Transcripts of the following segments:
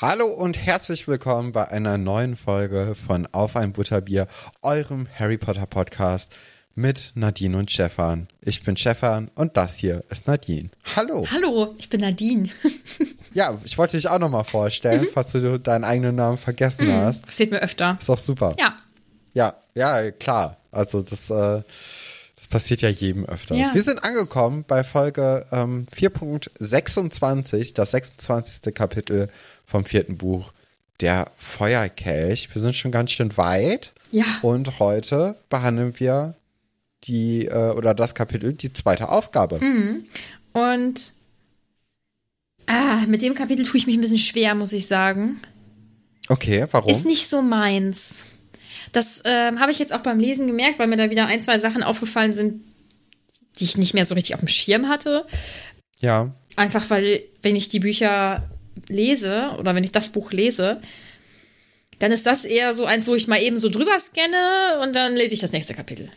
Hallo und herzlich willkommen bei einer neuen Folge von Auf ein Butterbier, eurem Harry Potter Podcast mit Nadine und Stefan. Ich bin Stefan und das hier ist Nadine. Hallo. Hallo, ich bin Nadine. ja, ich wollte dich auch nochmal vorstellen, mhm. falls du deinen eigenen Namen vergessen mhm. hast. Passiert mir öfter. Ist doch super. Ja. Ja, ja, klar. Also das, äh, das passiert ja jedem öfter. Ja. Wir sind angekommen bei Folge ähm, 4.26, das 26. Kapitel vom vierten Buch, der Feuerkelch. Wir sind schon ganz schön weit. Ja. Und heute behandeln wir die äh, oder das Kapitel, die zweite Aufgabe. Mhm. Und ah, mit dem Kapitel tue ich mich ein bisschen schwer, muss ich sagen. Okay, warum? Ist nicht so meins. Das äh, habe ich jetzt auch beim Lesen gemerkt, weil mir da wieder ein, zwei Sachen aufgefallen sind, die ich nicht mehr so richtig auf dem Schirm hatte. Ja. Einfach weil, wenn ich die Bücher lese oder wenn ich das Buch lese, dann ist das eher so eins, wo ich mal eben so drüber scanne und dann lese ich das nächste Kapitel.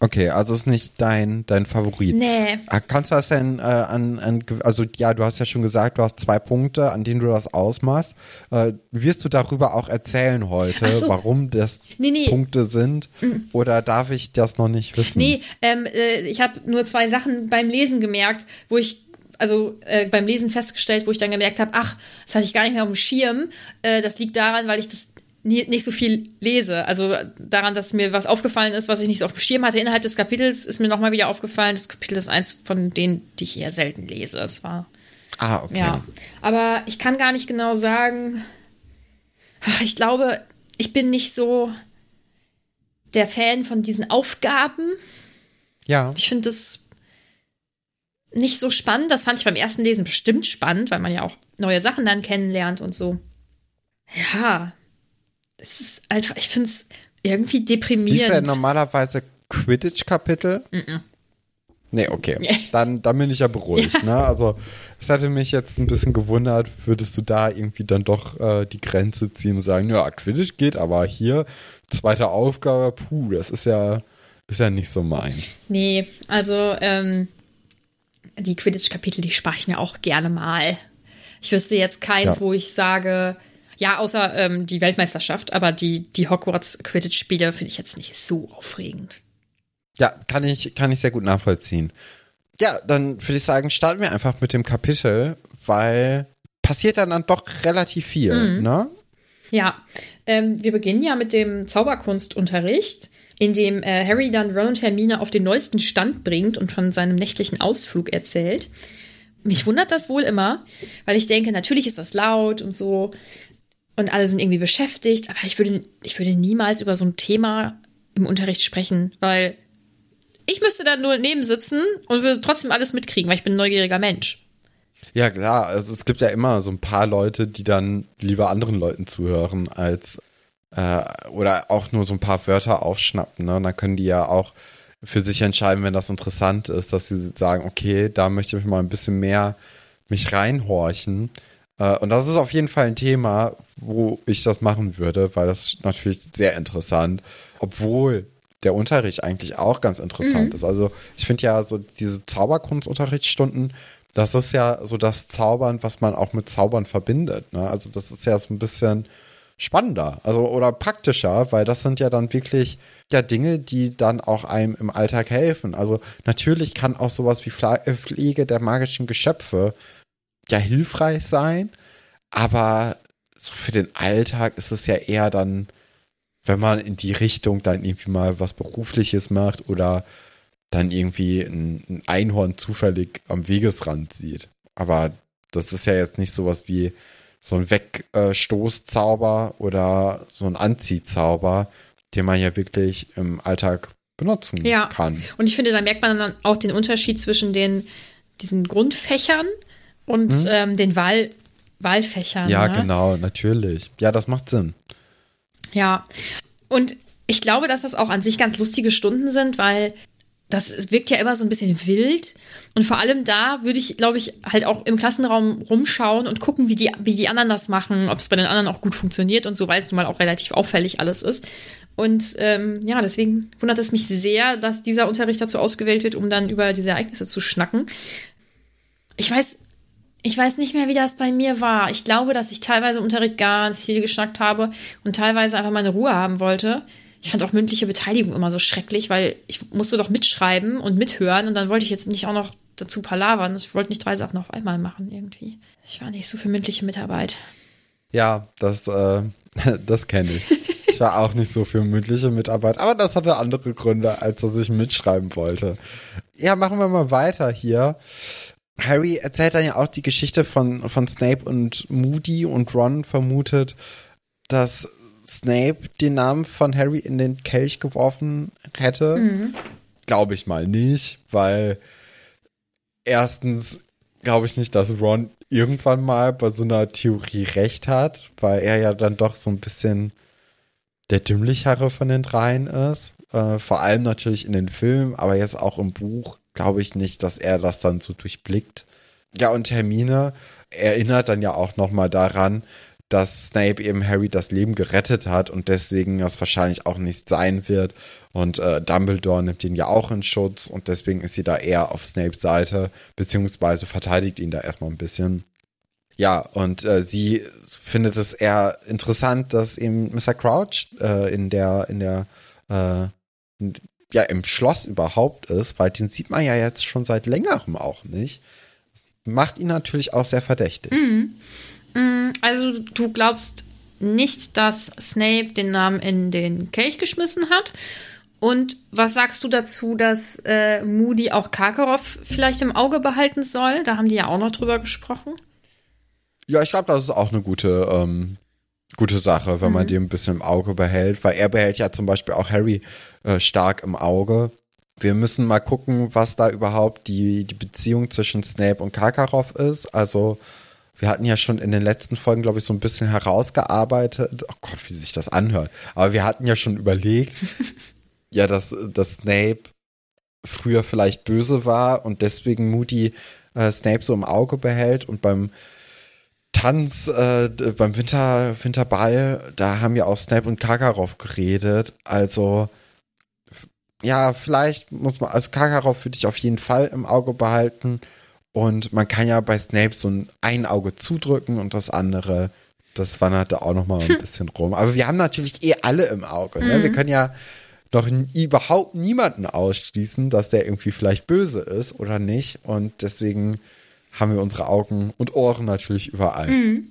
Okay, also ist nicht dein, dein Favorit. Nee. Ah, kannst du das denn äh, an, an, also ja, du hast ja schon gesagt, du hast zwei Punkte, an denen du das ausmachst. Äh, wirst du darüber auch erzählen heute, so. warum das nee, nee. Punkte sind? Mhm. Oder darf ich das noch nicht wissen? Nee, ähm, äh, ich habe nur zwei Sachen beim Lesen gemerkt, wo ich also äh, beim Lesen festgestellt, wo ich dann gemerkt habe, ach, das hatte ich gar nicht mehr auf dem Schirm. Äh, das liegt daran, weil ich das nie, nicht so viel lese. Also daran, dass mir was aufgefallen ist, was ich nicht so auf dem Schirm hatte innerhalb des Kapitels, ist mir nochmal wieder aufgefallen. Das Kapitel ist eins von denen, die ich eher selten lese. Es war. Ah, okay. Ja. Aber ich kann gar nicht genau sagen. Ach, ich glaube, ich bin nicht so der Fan von diesen Aufgaben. Ja. Ich finde das nicht so spannend. Das fand ich beim ersten Lesen bestimmt spannend, weil man ja auch neue Sachen dann kennenlernt und so. Ja, es ist einfach, ich finde es irgendwie deprimierend. Ist ja normalerweise Quidditch-Kapitel. Mm -mm. Nee, okay. Dann, dann bin ich ja beruhigt. Ja. Ne? Also, es hätte mich jetzt ein bisschen gewundert, würdest du da irgendwie dann doch äh, die Grenze ziehen und sagen, ja, Quidditch geht, aber hier, zweite Aufgabe, puh, das ist ja, ist ja nicht so meins. Nee, also, ähm, die Quidditch-Kapitel, die spare ich mir auch gerne mal. Ich wüsste jetzt keins, ja. wo ich sage, ja, außer ähm, die Weltmeisterschaft, aber die, die Hogwarts Quidditch-Spiele finde ich jetzt nicht so aufregend. Ja, kann ich, kann ich sehr gut nachvollziehen. Ja, dann würde ich sagen, starten wir einfach mit dem Kapitel, weil passiert dann, dann doch relativ viel, mhm. ne? Ja, ähm, wir beginnen ja mit dem Zauberkunstunterricht, in dem äh, Harry dann Ron und Hermine auf den neuesten Stand bringt und von seinem nächtlichen Ausflug erzählt. Mich wundert das wohl immer, weil ich denke, natürlich ist das laut und so und alle sind irgendwie beschäftigt, aber ich würde, ich würde niemals über so ein Thema im Unterricht sprechen, weil ich müsste da nur neben sitzen und würde trotzdem alles mitkriegen, weil ich bin ein neugieriger Mensch. Ja, klar, also es gibt ja immer so ein paar Leute, die dann lieber anderen Leuten zuhören, als äh, oder auch nur so ein paar Wörter aufschnappen. Ne? Und dann können die ja auch für sich entscheiden, wenn das interessant ist, dass sie sagen, okay, da möchte ich mal ein bisschen mehr mich reinhorchen. Äh, und das ist auf jeden Fall ein Thema, wo ich das machen würde, weil das ist natürlich sehr interessant, obwohl der Unterricht eigentlich auch ganz interessant mhm. ist. Also ich finde ja so diese Zauberkunstunterrichtsstunden, das ist ja so das Zaubern, was man auch mit Zaubern verbindet. Ne? Also das ist ja so ein bisschen spannender, also oder praktischer, weil das sind ja dann wirklich ja Dinge, die dann auch einem im Alltag helfen. Also natürlich kann auch sowas wie äh, Pflege der magischen Geschöpfe ja hilfreich sein, aber so für den Alltag ist es ja eher dann, wenn man in die Richtung dann irgendwie mal was Berufliches macht oder dann irgendwie ein, ein Einhorn zufällig am Wegesrand sieht. Aber das ist ja jetzt nicht sowas wie so ein Wegstoßzauber oder so ein Anziehzauber, den man ja wirklich im Alltag benutzen ja. kann. Und ich finde, da merkt man dann auch den Unterschied zwischen den diesen Grundfächern und hm? ähm, den Wahl, Wahlfächern. Ja, ne? genau, natürlich. Ja, das macht Sinn. Ja. Und ich glaube, dass das auch an sich ganz lustige Stunden sind, weil das wirkt ja immer so ein bisschen wild. Und vor allem da würde ich, glaube ich, halt auch im Klassenraum rumschauen und gucken, wie die, wie die anderen das machen, ob es bei den anderen auch gut funktioniert und so, weil es nun mal auch relativ auffällig alles ist. Und ähm, ja, deswegen wundert es mich sehr, dass dieser Unterricht dazu ausgewählt wird, um dann über diese Ereignisse zu schnacken. Ich weiß ich weiß nicht mehr, wie das bei mir war. Ich glaube, dass ich teilweise im Unterricht ganz viel geschnackt habe und teilweise einfach meine Ruhe haben wollte. Ich fand auch mündliche Beteiligung immer so schrecklich, weil ich musste doch mitschreiben und mithören und dann wollte ich jetzt nicht auch noch dazu palavern. Ich wollte nicht drei Sachen auf einmal machen irgendwie. Ich war nicht so für mündliche Mitarbeit. Ja, das, äh, das kenne ich. Ich war auch nicht so für mündliche Mitarbeit, aber das hatte andere Gründe, als dass ich mitschreiben wollte. Ja, machen wir mal weiter hier. Harry erzählt dann ja auch die Geschichte von, von Snape und Moody und Ron vermutet, dass Snape den Namen von Harry in den Kelch geworfen hätte. Mhm. Glaube ich mal nicht, weil erstens glaube ich nicht, dass Ron irgendwann mal bei so einer Theorie recht hat, weil er ja dann doch so ein bisschen der dümmlichere von den dreien ist. Äh, vor allem natürlich in den Filmen, aber jetzt auch im Buch glaube ich nicht, dass er das dann so durchblickt. Ja, und Hermine erinnert dann ja auch nochmal daran, dass Snape eben Harry das Leben gerettet hat und deswegen das wahrscheinlich auch nicht sein wird. Und äh, Dumbledore nimmt ihn ja auch in Schutz und deswegen ist sie da eher auf Snapes Seite, beziehungsweise verteidigt ihn da erstmal ein bisschen. Ja, und äh, sie findet es eher interessant, dass eben Mr. Crouch äh, in der, in der, äh, in, ja, im Schloss überhaupt ist, weil den sieht man ja jetzt schon seit längerem auch nicht. Das macht ihn natürlich auch sehr verdächtig. Mhm. Mm, also du glaubst nicht, dass Snape den Namen in den Kelch geschmissen hat. Und was sagst du dazu, dass äh, Moody auch Karkaroff vielleicht im Auge behalten soll? Da haben die ja auch noch drüber gesprochen. Ja, ich glaube, das ist auch eine gute, ähm, gute Sache, wenn mhm. man den ein bisschen im Auge behält, weil er behält ja zum Beispiel auch Harry äh, stark im Auge. Wir müssen mal gucken, was da überhaupt die, die Beziehung zwischen Snape und Karkaroff ist. Also, wir hatten ja schon in den letzten Folgen, glaube ich, so ein bisschen herausgearbeitet. Oh Gott, wie sich das anhört. Aber wir hatten ja schon überlegt, ja, dass, dass Snape früher vielleicht böse war und deswegen Moody äh, Snape so im Auge behält und beim Tanz äh, beim Winter, Winterball, da haben ja auch Snape und Kakarov geredet. Also, ja, vielleicht muss man, also Kakarov würde ich auf jeden Fall im Auge behalten. Und man kann ja bei Snape so ein, ein Auge zudrücken und das andere, das wandert da auch nochmal ein bisschen rum. Aber wir haben natürlich eh alle im Auge. Ne? Mhm. Wir können ja noch überhaupt niemanden ausschließen, dass der irgendwie vielleicht böse ist oder nicht. Und deswegen haben wir unsere Augen und Ohren natürlich überall. Mhm.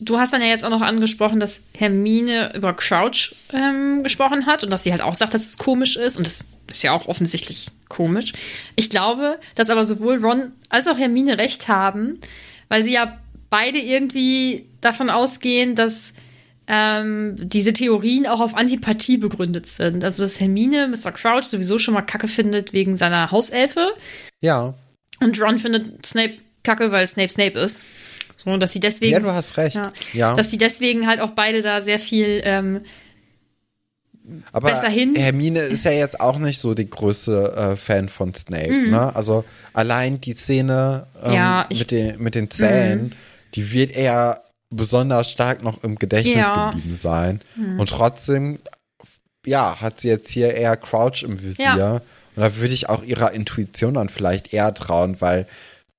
Du hast dann ja jetzt auch noch angesprochen, dass Hermine über Crouch ähm, gesprochen hat und dass sie halt auch sagt, dass es komisch ist. Und das ist ja auch offensichtlich komisch. Ich glaube, dass aber sowohl Ron als auch Hermine recht haben, weil sie ja beide irgendwie davon ausgehen, dass ähm, diese Theorien auch auf Antipathie begründet sind. Also, dass Hermine Mr. Crouch sowieso schon mal Kacke findet wegen seiner Hauselfe. Ja. Und Ron findet Snape kacke, weil Snape Snape ist. So, dass sie deswegen. Ja, du hast recht. Ja, ja. Dass sie deswegen halt auch beide da sehr viel ähm, aber besser hin. Hermine ist ja jetzt auch nicht so die größte äh, Fan von Snape. Mhm. Ne? Also allein die Szene ähm, ja, ich, mit, den, mit den Zähnen, mhm. die wird eher besonders stark noch im Gedächtnis ja. geblieben sein. Mhm. Und trotzdem, ja, hat sie jetzt hier eher Crouch im Visier. Ja. Und da würde ich auch ihrer Intuition dann vielleicht eher trauen, weil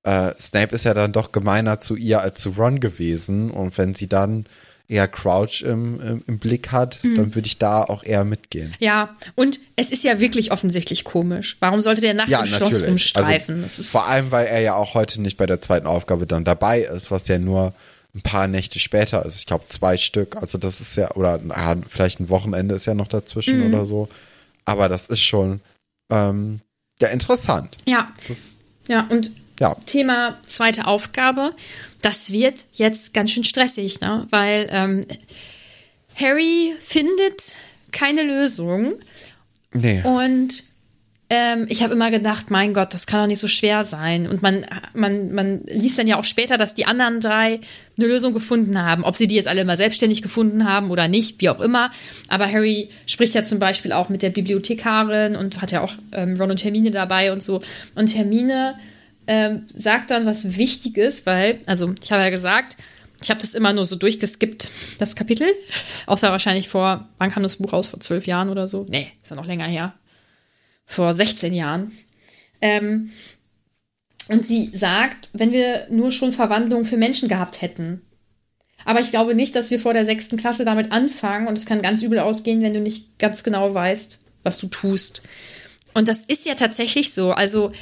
äh, Snape ist ja dann doch gemeiner zu ihr als zu Ron gewesen. Und wenn sie dann eher Crouch im, im, im Blick hat, mhm. dann würde ich da auch eher mitgehen. Ja, und es ist ja wirklich offensichtlich komisch. Warum sollte der nachts ja, im Schloss also umstreifen? Also, vor allem, weil er ja auch heute nicht bei der zweiten Aufgabe dann dabei ist, was ja nur ein paar Nächte später ist. Ich glaube, zwei Stück. Also das ist ja, oder ja, vielleicht ein Wochenende ist ja noch dazwischen mhm. oder so. Aber das ist schon ähm, ja interessant. Ja. Das, ja, und ja. Thema zweite Aufgabe. Das wird jetzt ganz schön stressig, ne? weil ähm, Harry findet keine Lösung. Nee. Und ähm, ich habe immer gedacht, mein Gott, das kann doch nicht so schwer sein. Und man, man, man liest dann ja auch später, dass die anderen drei eine Lösung gefunden haben. Ob sie die jetzt alle immer selbstständig gefunden haben oder nicht, wie auch immer. Aber Harry spricht ja zum Beispiel auch mit der Bibliothekarin und hat ja auch ähm, Ron und Hermine dabei und so. Und Hermine ähm, sagt dann was Wichtiges, weil, also ich habe ja gesagt, ich habe das immer nur so durchgeskippt, das Kapitel. Außer wahrscheinlich vor, wann kam das Buch raus? Vor zwölf Jahren oder so? Nee, ist ja noch länger her. Vor 16 Jahren. Ähm, Und sie sagt, wenn wir nur schon Verwandlungen für Menschen gehabt hätten. Aber ich glaube nicht, dass wir vor der sechsten Klasse damit anfangen. Und es kann ganz übel ausgehen, wenn du nicht ganz genau weißt, was du tust. Und das ist ja tatsächlich so. Also,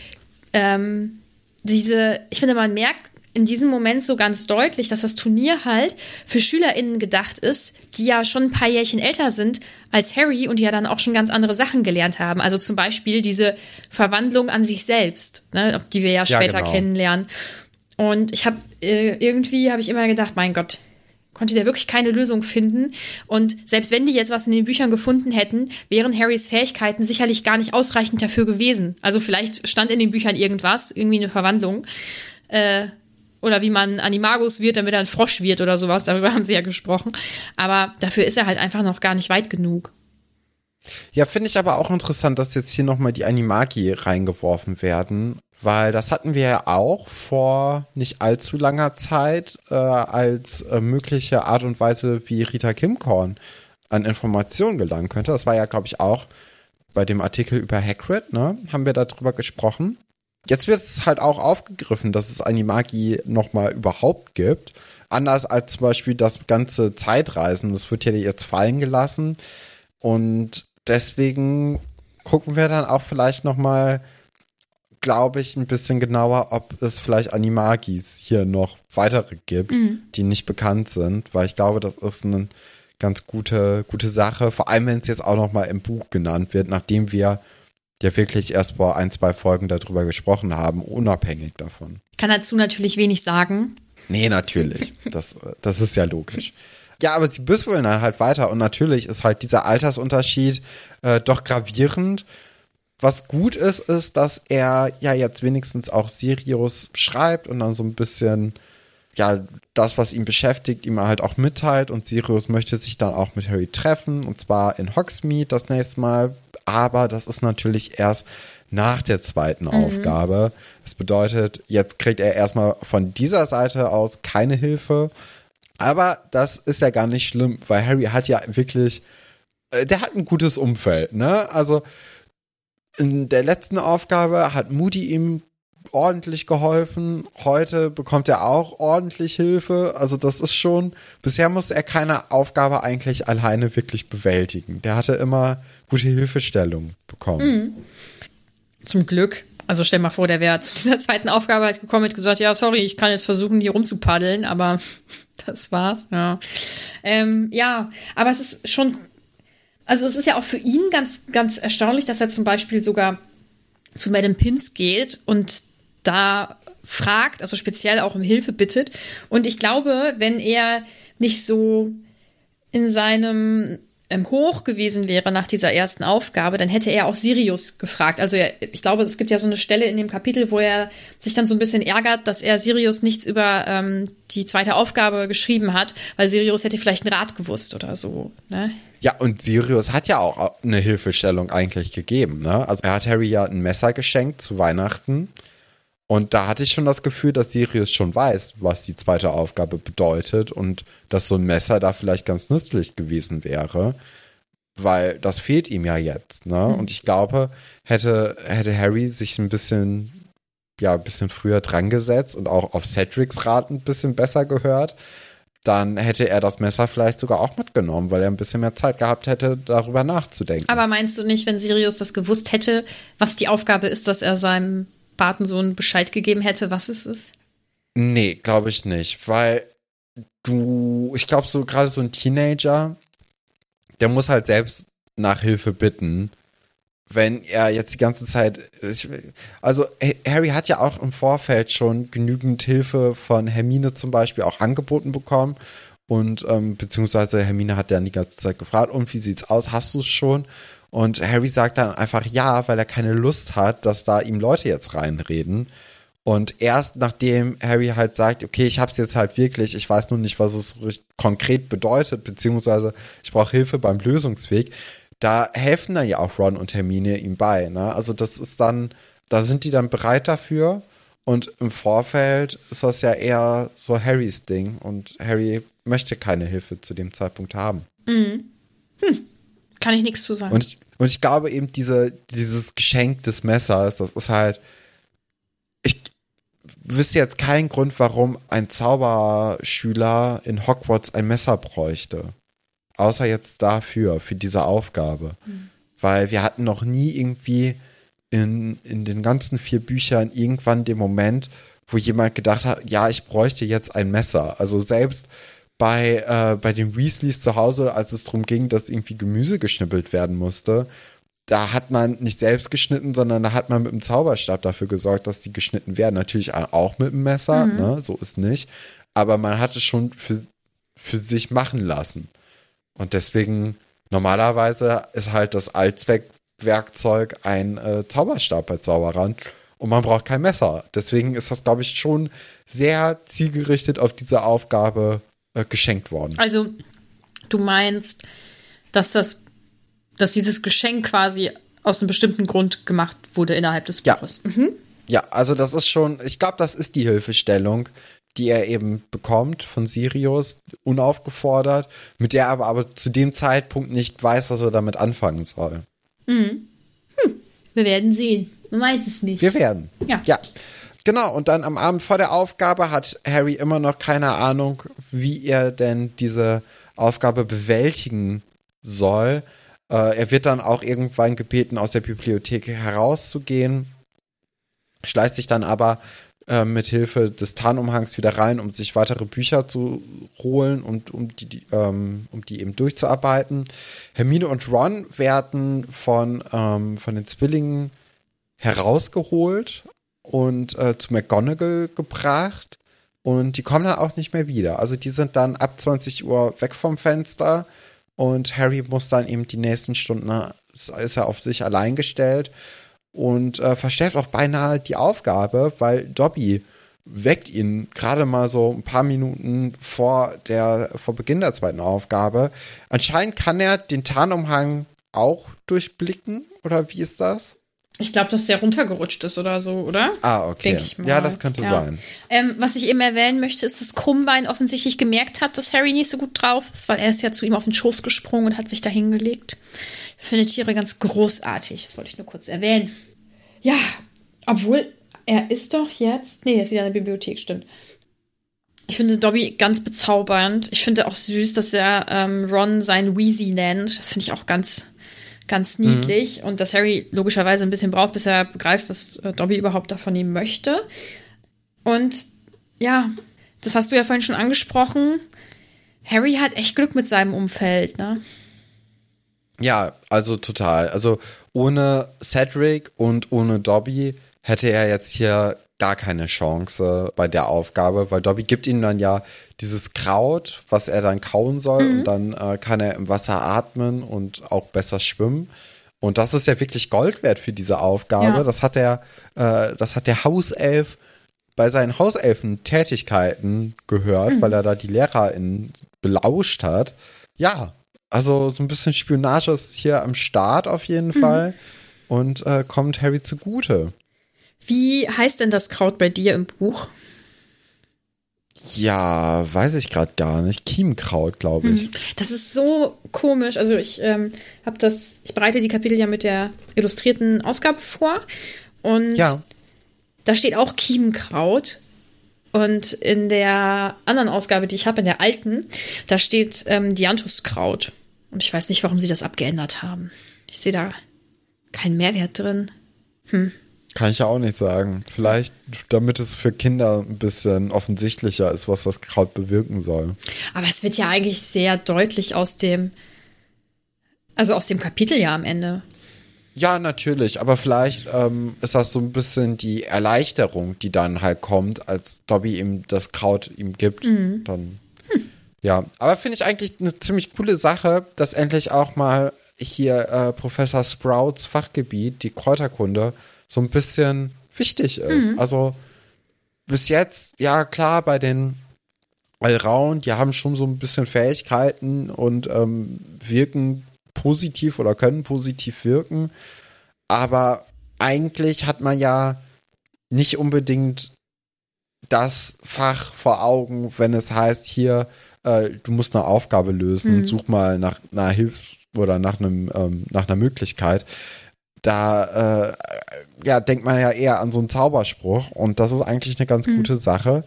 ähm, diese, ich finde, man merkt in diesem Moment so ganz deutlich, dass das Turnier halt für SchülerInnen gedacht ist, die ja schon ein paar Jährchen älter sind als Harry und die ja dann auch schon ganz andere Sachen gelernt haben. Also zum Beispiel diese Verwandlung an sich selbst, ne, die wir ja später ja, genau. kennenlernen. Und ich habe äh, irgendwie habe ich immer gedacht, mein Gott, konnte der wirklich keine Lösung finden. Und selbst wenn die jetzt was in den Büchern gefunden hätten, wären Harrys Fähigkeiten sicherlich gar nicht ausreichend dafür gewesen. Also vielleicht stand in den Büchern irgendwas, irgendwie eine Verwandlung. Äh, oder wie man Animagus wird, damit er ein Frosch wird oder sowas. Darüber haben sie ja gesprochen. Aber dafür ist er halt einfach noch gar nicht weit genug. Ja, finde ich aber auch interessant, dass jetzt hier nochmal die Animagi reingeworfen werden, weil das hatten wir ja auch vor nicht allzu langer Zeit äh, als äh, mögliche Art und Weise, wie Rita Kimkorn an Informationen gelangen könnte. Das war ja, glaube ich, auch bei dem Artikel über Hagrid, ne, haben wir darüber gesprochen. Jetzt wird es halt auch aufgegriffen, dass es Animagi nochmal überhaupt gibt. Anders als zum Beispiel das ganze Zeitreisen. Das wird ja jetzt fallen gelassen. Und deswegen gucken wir dann auch vielleicht nochmal, glaube ich, ein bisschen genauer, ob es vielleicht Animagis hier noch weitere gibt, mhm. die nicht bekannt sind. Weil ich glaube, das ist eine ganz gute, gute Sache. Vor allem, wenn es jetzt auch nochmal im Buch genannt wird, nachdem wir ja wirklich erst vor ein, zwei Folgen darüber gesprochen haben, unabhängig davon. Ich kann dazu natürlich wenig sagen. Nee, natürlich. Das, das ist ja logisch. Ja, aber sie büsseln dann halt weiter und natürlich ist halt dieser Altersunterschied äh, doch gravierend. Was gut ist, ist, dass er ja jetzt wenigstens auch Sirius schreibt und dann so ein bisschen, ja, das, was ihn beschäftigt, ihm halt auch mitteilt und Sirius möchte sich dann auch mit Harry treffen und zwar in Hogsmeade das nächste Mal, aber das ist natürlich erst nach der zweiten mhm. Aufgabe. Das bedeutet, jetzt kriegt er erstmal von dieser Seite aus keine Hilfe. Aber das ist ja gar nicht schlimm, weil Harry hat ja wirklich, äh, der hat ein gutes Umfeld, ne? Also in der letzten Aufgabe hat Moody ihm ordentlich geholfen. Heute bekommt er auch ordentlich Hilfe. Also das ist schon, bisher musste er keine Aufgabe eigentlich alleine wirklich bewältigen. Der hatte immer gute Hilfestellung bekommen. Mhm. Zum Glück. Also stell mal vor, der wäre zu dieser zweiten Aufgabe halt gekommen und gesagt, ja, sorry, ich kann jetzt versuchen, hier rumzupaddeln, aber das war's, ja. Ähm, ja, aber es ist schon, also es ist ja auch für ihn ganz, ganz erstaunlich, dass er zum Beispiel sogar zu Madame Pins geht und da fragt, also speziell auch um Hilfe bittet. Und ich glaube, wenn er nicht so in seinem ähm, hoch gewesen wäre nach dieser ersten Aufgabe, dann hätte er auch Sirius gefragt. Also er, ich glaube, es gibt ja so eine Stelle in dem Kapitel, wo er sich dann so ein bisschen ärgert, dass er Sirius nichts über ähm, die zweite Aufgabe geschrieben hat, weil Sirius hätte vielleicht einen Rat gewusst oder so. Ne? Ja, und Sirius hat ja auch eine Hilfestellung eigentlich gegeben. Ne? Also er hat Harry ja ein Messer geschenkt zu Weihnachten. Und da hatte ich schon das Gefühl, dass Sirius schon weiß, was die zweite Aufgabe bedeutet und dass so ein Messer da vielleicht ganz nützlich gewesen wäre, weil das fehlt ihm ja jetzt. Ne? Mhm. Und ich glaube, hätte, hätte Harry sich ein bisschen, ja, ein bisschen früher dran gesetzt und auch auf Cedrics Rat ein bisschen besser gehört, dann hätte er das Messer vielleicht sogar auch mitgenommen, weil er ein bisschen mehr Zeit gehabt hätte, darüber nachzudenken. Aber meinst du nicht, wenn Sirius das gewusst hätte, was die Aufgabe ist, dass er seinem Patensohn Bescheid gegeben hätte, was es ist? Nee, glaube ich nicht, weil du, ich glaube, so gerade so ein Teenager, der muss halt selbst nach Hilfe bitten, wenn er jetzt die ganze Zeit, also Harry hat ja auch im Vorfeld schon genügend Hilfe von Hermine zum Beispiel auch angeboten bekommen und ähm, beziehungsweise Hermine hat ja die ganze Zeit gefragt, und wie sieht's aus, hast du es schon? Und Harry sagt dann einfach ja, weil er keine Lust hat, dass da ihm Leute jetzt reinreden. Und erst nachdem Harry halt sagt, okay, ich hab's jetzt halt wirklich, ich weiß nur nicht, was es konkret bedeutet, beziehungsweise ich brauche Hilfe beim Lösungsweg, da helfen dann ja auch Ron und Hermine ihm bei. Ne? Also das ist dann, da sind die dann bereit dafür. Und im Vorfeld ist das ja eher so Harrys Ding. Und Harry möchte keine Hilfe zu dem Zeitpunkt haben. Mhm. Hm. Kann ich nichts zu sagen. Und und ich glaube eben, diese, dieses Geschenk des Messers, das ist halt. Ich, wüsste jetzt keinen Grund, warum ein Zauberschüler in Hogwarts ein Messer bräuchte. Außer jetzt dafür, für diese Aufgabe. Mhm. Weil wir hatten noch nie irgendwie in, in den ganzen vier Büchern irgendwann den Moment, wo jemand gedacht hat, ja, ich bräuchte jetzt ein Messer. Also selbst bei, äh, bei den Weasleys zu Hause, als es darum ging, dass irgendwie Gemüse geschnippelt werden musste, da hat man nicht selbst geschnitten, sondern da hat man mit dem Zauberstab dafür gesorgt, dass die geschnitten werden. Natürlich auch mit dem Messer, mhm. ne? so ist nicht. Aber man hat es schon für, für sich machen lassen. Und deswegen, normalerweise ist halt das Allzweckwerkzeug ein äh, Zauberstab bei Zauberern und man braucht kein Messer. Deswegen ist das, glaube ich, schon sehr zielgerichtet auf diese Aufgabe äh, geschenkt worden. Also, du meinst, dass das dass dieses Geschenk quasi aus einem bestimmten Grund gemacht wurde innerhalb des Buches. Ja, mhm. ja also das ist schon, ich glaube, das ist die Hilfestellung, die er eben bekommt von Sirius, unaufgefordert, mit der er aber, aber zu dem Zeitpunkt nicht weiß, was er damit anfangen soll. Mhm. Hm. Wir werden sehen. Man weiß es nicht. Wir werden. Ja. Ja. Genau, und dann am Abend vor der Aufgabe hat Harry immer noch keine Ahnung, wie er denn diese Aufgabe bewältigen soll. Äh, er wird dann auch irgendwann gebeten, aus der Bibliothek herauszugehen, schleicht sich dann aber äh, mit Hilfe des Tarnumhangs wieder rein, um sich weitere Bücher zu holen und um die, ähm, um die eben durchzuarbeiten. Hermine und Ron werden von, ähm, von den Zwillingen herausgeholt und äh, zu McGonagall gebracht. Und die kommen dann auch nicht mehr wieder. Also die sind dann ab 20 Uhr weg vom Fenster und Harry muss dann eben die nächsten Stunden, ist er auf sich allein gestellt und äh, verstellt auch beinahe die Aufgabe, weil Dobby weckt ihn gerade mal so ein paar Minuten vor der vor Beginn der zweiten Aufgabe. Anscheinend kann er den Tarnumhang auch durchblicken oder wie ist das? Ich glaube, dass der runtergerutscht ist oder so, oder? Ah, okay. Ja, das könnte ja. sein. Ähm, was ich eben erwähnen möchte, ist, dass Krummbein offensichtlich gemerkt hat, dass Harry nicht so gut drauf ist, weil er ist ja zu ihm auf den Schoß gesprungen und hat sich da hingelegt. Finde Tiere ganz großartig. Das wollte ich nur kurz erwähnen. Ja, obwohl er ist doch jetzt. Nee, er ist wieder in der Bibliothek, stimmt. Ich finde Dobby ganz bezaubernd. Ich finde auch süß, dass er ähm, Ron sein Weezy nennt. Das finde ich auch ganz ganz niedlich mhm. und dass Harry logischerweise ein bisschen braucht, bis er begreift, was äh, Dobby überhaupt davon nehmen möchte. Und ja, das hast du ja vorhin schon angesprochen. Harry hat echt Glück mit seinem Umfeld, ne? Ja, also total. Also ohne Cedric und ohne Dobby hätte er jetzt hier gar keine Chance bei der Aufgabe, weil Dobby gibt ihm dann ja dieses Kraut, was er dann kauen soll mhm. und dann äh, kann er im Wasser atmen und auch besser schwimmen. Und das ist ja wirklich Gold wert für diese Aufgabe. Ja. Das hat der, äh, das hat der Hauself bei seinen Hauselfen-Tätigkeiten gehört, mhm. weil er da die LehrerInnen belauscht hat. Ja, also so ein bisschen Spionage ist hier am Start auf jeden mhm. Fall und äh, kommt Harry zugute. Wie heißt denn das Kraut bei dir im Buch? Ja, weiß ich gerade gar nicht. Chiemkraut, glaube ich. Hm. Das ist so komisch. Also ich ähm, habe das, ich bereite die Kapitel ja mit der illustrierten Ausgabe vor und ja. da steht auch Chiemkraut. Und in der anderen Ausgabe, die ich habe, in der alten, da steht ähm, Dianthuskraut. Und ich weiß nicht, warum sie das abgeändert haben. Ich sehe da keinen Mehrwert drin. Hm. Kann ich ja auch nicht sagen. Vielleicht, damit es für Kinder ein bisschen offensichtlicher ist, was das Kraut bewirken soll. Aber es wird ja eigentlich sehr deutlich aus dem, also aus dem Kapitel ja am Ende. Ja, natürlich, aber vielleicht ähm, ist das so ein bisschen die Erleichterung, die dann halt kommt, als Dobby ihm das Kraut ihm gibt. Mhm. Dann. Ja, aber finde ich eigentlich eine ziemlich coole Sache, dass endlich auch mal hier äh, Professor Sprouts Fachgebiet, die Kräuterkunde, so ein bisschen wichtig ist. Mhm. Also bis jetzt, ja klar, bei den Allrauen, die haben schon so ein bisschen Fähigkeiten und ähm, wirken positiv oder können positiv wirken. Aber eigentlich hat man ja nicht unbedingt das Fach vor Augen, wenn es heißt, hier, äh, du musst eine Aufgabe lösen, mhm. such mal nach einer Hilfe oder nach einem, ähm, nach einer Möglichkeit da äh, ja, denkt man ja eher an so einen Zauberspruch und das ist eigentlich eine ganz mhm. gute Sache,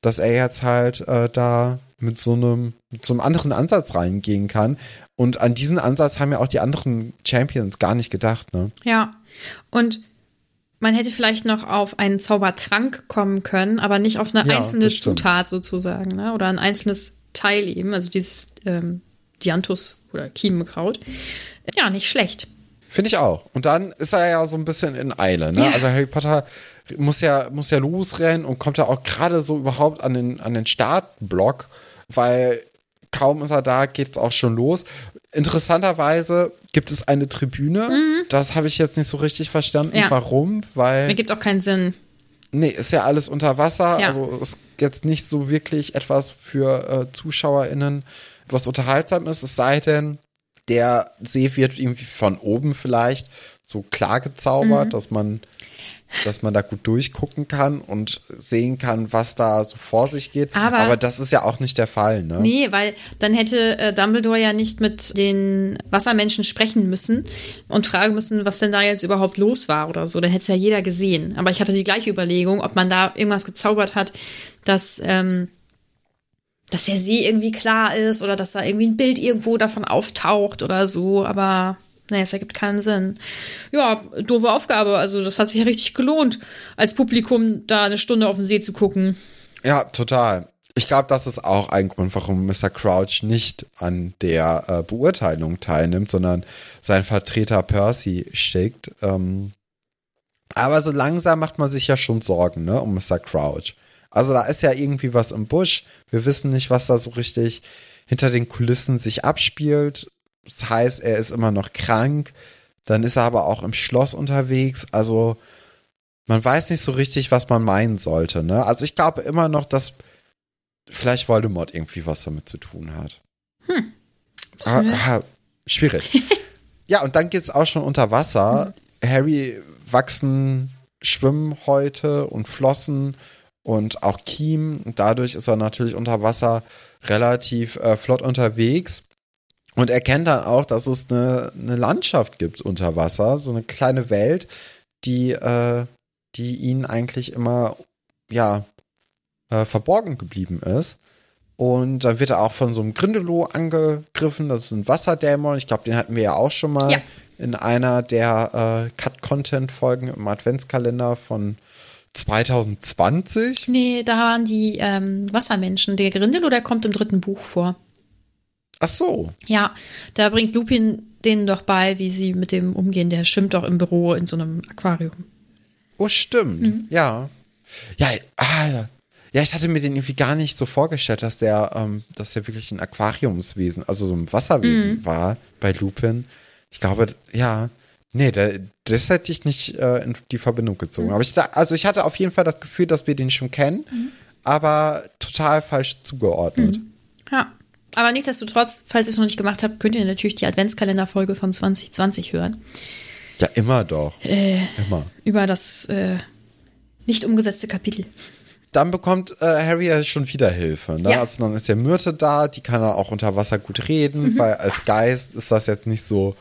dass er jetzt halt äh, da mit so einem mit so einem anderen Ansatz reingehen kann und an diesen Ansatz haben ja auch die anderen Champions gar nicht gedacht, ne? Ja. Und man hätte vielleicht noch auf einen Zaubertrank kommen können, aber nicht auf eine ja, einzelne Zutat sozusagen, ne? Oder ein einzelnes Teil eben, also dieses ähm, Dianthus oder Kiemenkraut. Ja, nicht schlecht. Finde ich auch. Und dann ist er ja so ein bisschen in Eile. Ne? Ja. Also Harry Potter muss ja, muss ja losrennen und kommt ja auch gerade so überhaupt an den, an den Startblock, weil kaum ist er da, geht es auch schon los. Interessanterweise gibt es eine Tribüne. Mhm. Das habe ich jetzt nicht so richtig verstanden. Ja. Warum? Weil. Das gibt auch keinen Sinn. Nee, ist ja alles unter Wasser. Ja. Also ist jetzt nicht so wirklich etwas für äh, ZuschauerInnen, was unterhaltsam ist. Es sei denn, der See wird irgendwie von oben vielleicht so klar gezaubert, mhm. dass man dass man da gut durchgucken kann und sehen kann, was da so vor sich geht. Aber, Aber das ist ja auch nicht der Fall, ne? Nee, weil dann hätte äh, Dumbledore ja nicht mit den Wassermenschen sprechen müssen und fragen müssen, was denn da jetzt überhaupt los war oder so. Dann hätte es ja jeder gesehen. Aber ich hatte die gleiche Überlegung, ob man da irgendwas gezaubert hat, dass, ähm, dass der See irgendwie klar ist oder dass da irgendwie ein Bild irgendwo davon auftaucht oder so. Aber Nee, es ergibt keinen Sinn. Ja, doofe Aufgabe. Also, das hat sich ja richtig gelohnt, als Publikum da eine Stunde auf den See zu gucken. Ja, total. Ich glaube, das ist auch ein Grund, warum Mr. Crouch nicht an der äh, Beurteilung teilnimmt, sondern seinen Vertreter Percy schickt. Ähm, aber so langsam macht man sich ja schon Sorgen, ne, um Mr. Crouch. Also da ist ja irgendwie was im Busch. Wir wissen nicht, was da so richtig hinter den Kulissen sich abspielt. Das heißt, er ist immer noch krank. Dann ist er aber auch im Schloss unterwegs. Also man weiß nicht so richtig, was man meinen sollte. Ne? Also ich glaube immer noch, dass vielleicht Voldemort irgendwie was damit zu tun hat. Hm. Aber, ah, schwierig. ja, und dann geht es auch schon unter Wasser. Hm. Harry wachsen Schwimmhäute und Flossen und auch Kiem. Dadurch ist er natürlich unter Wasser relativ äh, flott unterwegs. Und erkennt dann auch, dass es eine, eine Landschaft gibt unter Wasser, so eine kleine Welt, die, äh, die ihn eigentlich immer, ja, äh, verborgen geblieben ist. Und dann wird er auch von so einem Grindelow angegriffen, das ist ein Wasserdämon. Ich glaube, den hatten wir ja auch schon mal ja. in einer der äh, Cut-Content-Folgen im Adventskalender von 2020. Nee, da waren die ähm, Wassermenschen. Der Grindelow, der kommt im dritten Buch vor. Ach so. Ja, da bringt Lupin denen doch bei, wie sie mit dem umgehen. Der schwimmt doch im Büro in so einem Aquarium. Oh, stimmt. Mhm. Ja. Ja, ah, ja, ich hatte mir den irgendwie gar nicht so vorgestellt, dass der, ähm, dass der wirklich ein Aquariumswesen, also so ein Wasserwesen mhm. war bei Lupin. Ich glaube, ja, nee, der, das hätte ich nicht äh, in die Verbindung gezogen. Mhm. Aber ich, also ich hatte auf jeden Fall das Gefühl, dass wir den schon kennen, mhm. aber total falsch zugeordnet. Mhm. Ja. Aber nichtsdestotrotz, falls ihr es noch nicht gemacht habt, könnt ihr natürlich die Adventskalenderfolge von 2020 hören. Ja, immer doch. Äh, immer. Über das äh, nicht umgesetzte Kapitel. Dann bekommt äh, Harry ja schon wieder Hilfe. Ne? Ja. Also dann ist der Myrte da, die kann er auch unter Wasser gut reden, mhm. weil als Geist ist das jetzt nicht so,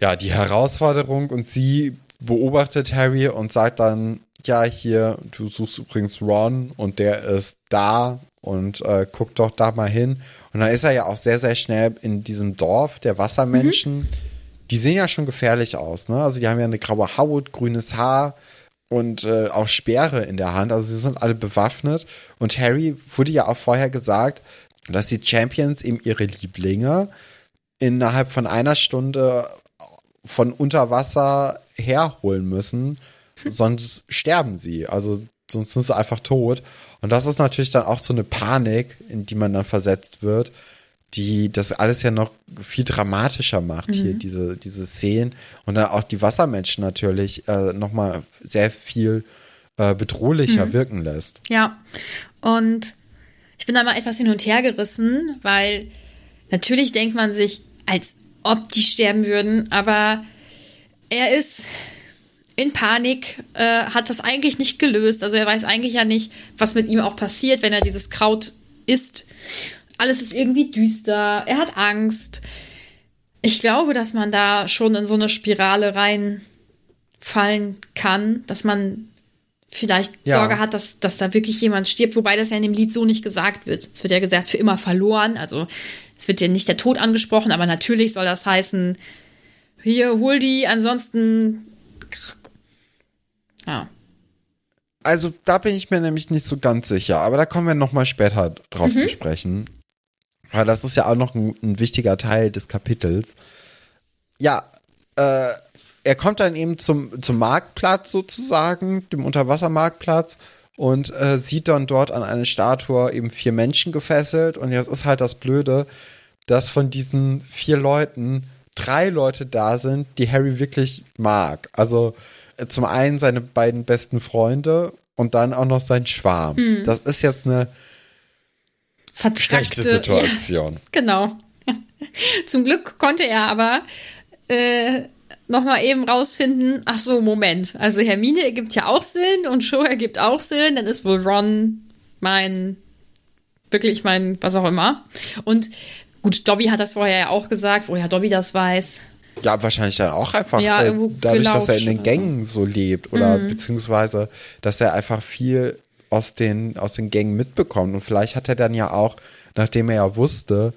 ja, die Herausforderung. Und sie beobachtet Harry und sagt dann, ja, hier, du suchst übrigens Ron und der ist da und äh, guck doch da mal hin. Und dann ist er ja auch sehr, sehr schnell in diesem Dorf der Wassermenschen. Mhm. Die sehen ja schon gefährlich aus, ne? Also die haben ja eine graue Haut, grünes Haar und äh, auch Speere in der Hand. Also sie sind alle bewaffnet. Und Harry wurde ja auch vorher gesagt, dass die Champions eben ihre Lieblinge innerhalb von einer Stunde von unter Wasser herholen müssen, sonst sterben sie. Also sonst sind sie einfach tot. Und das ist natürlich dann auch so eine Panik, in die man dann versetzt wird, die das alles ja noch viel dramatischer macht, mhm. hier diese, diese Szenen. Und dann auch die Wassermenschen natürlich äh, nochmal sehr viel äh, bedrohlicher mhm. wirken lässt. Ja. Und ich bin da mal etwas hin und her gerissen, weil natürlich denkt man sich, als ob die sterben würden, aber er ist in Panik, äh, hat das eigentlich nicht gelöst. Also er weiß eigentlich ja nicht, was mit ihm auch passiert, wenn er dieses Kraut isst. Alles ist irgendwie düster, er hat Angst. ich glaube, dass man da schon in so eine Spirale reinfallen kann, dass man vielleicht Ja. Sorge hat, dass, dass da wirklich jemand stirbt, wobei das ja in dem Lied so nicht gesagt wird. Es wird ja gesagt, für immer verloren. Also es wird ja nicht der Tod angesprochen, aber natürlich soll das heißen, hier, hol die, ansonsten. Ja. Also da bin ich mir nämlich nicht so ganz sicher, aber da kommen wir nochmal später drauf zu sprechen. Weil das ist ja auch noch ein, ein wichtiger Teil des Kapitels. Ja, äh, er kommt dann eben zum, zum Marktplatz sozusagen, dem Unterwassermarktplatz und äh, sieht dann dort an eine Statue eben vier Menschen gefesselt und jetzt ist halt das Blöde, dass von diesen vier Leuten drei Leute da sind, die Harry wirklich mag. Also zum einen seine beiden besten Freunde und dann auch noch sein Schwarm. Das ist jetzt eine schlechte Vertrackte. Ja, Situation. genau. Zum Glück konnte er aber äh, noch mal eben rausfinden, ach so, Moment. Also Hermine ergibt ja auch Sinn und Cho ergibt auch Sinn. Dann ist wohl Ron mein, wirklich mein, was auch immer. Und gut, Dobby hat das vorher ja auch gesagt, woher Dobby das weiß. Ja, wahrscheinlich dann auch einfach Ja, äh, dadurch, dass er in den Gängen so lebt oder beziehungsweise, dass er einfach viel aus den, aus den Gängen mitbekommt. Und vielleicht hat er dann ja auch, nachdem er ja wusste,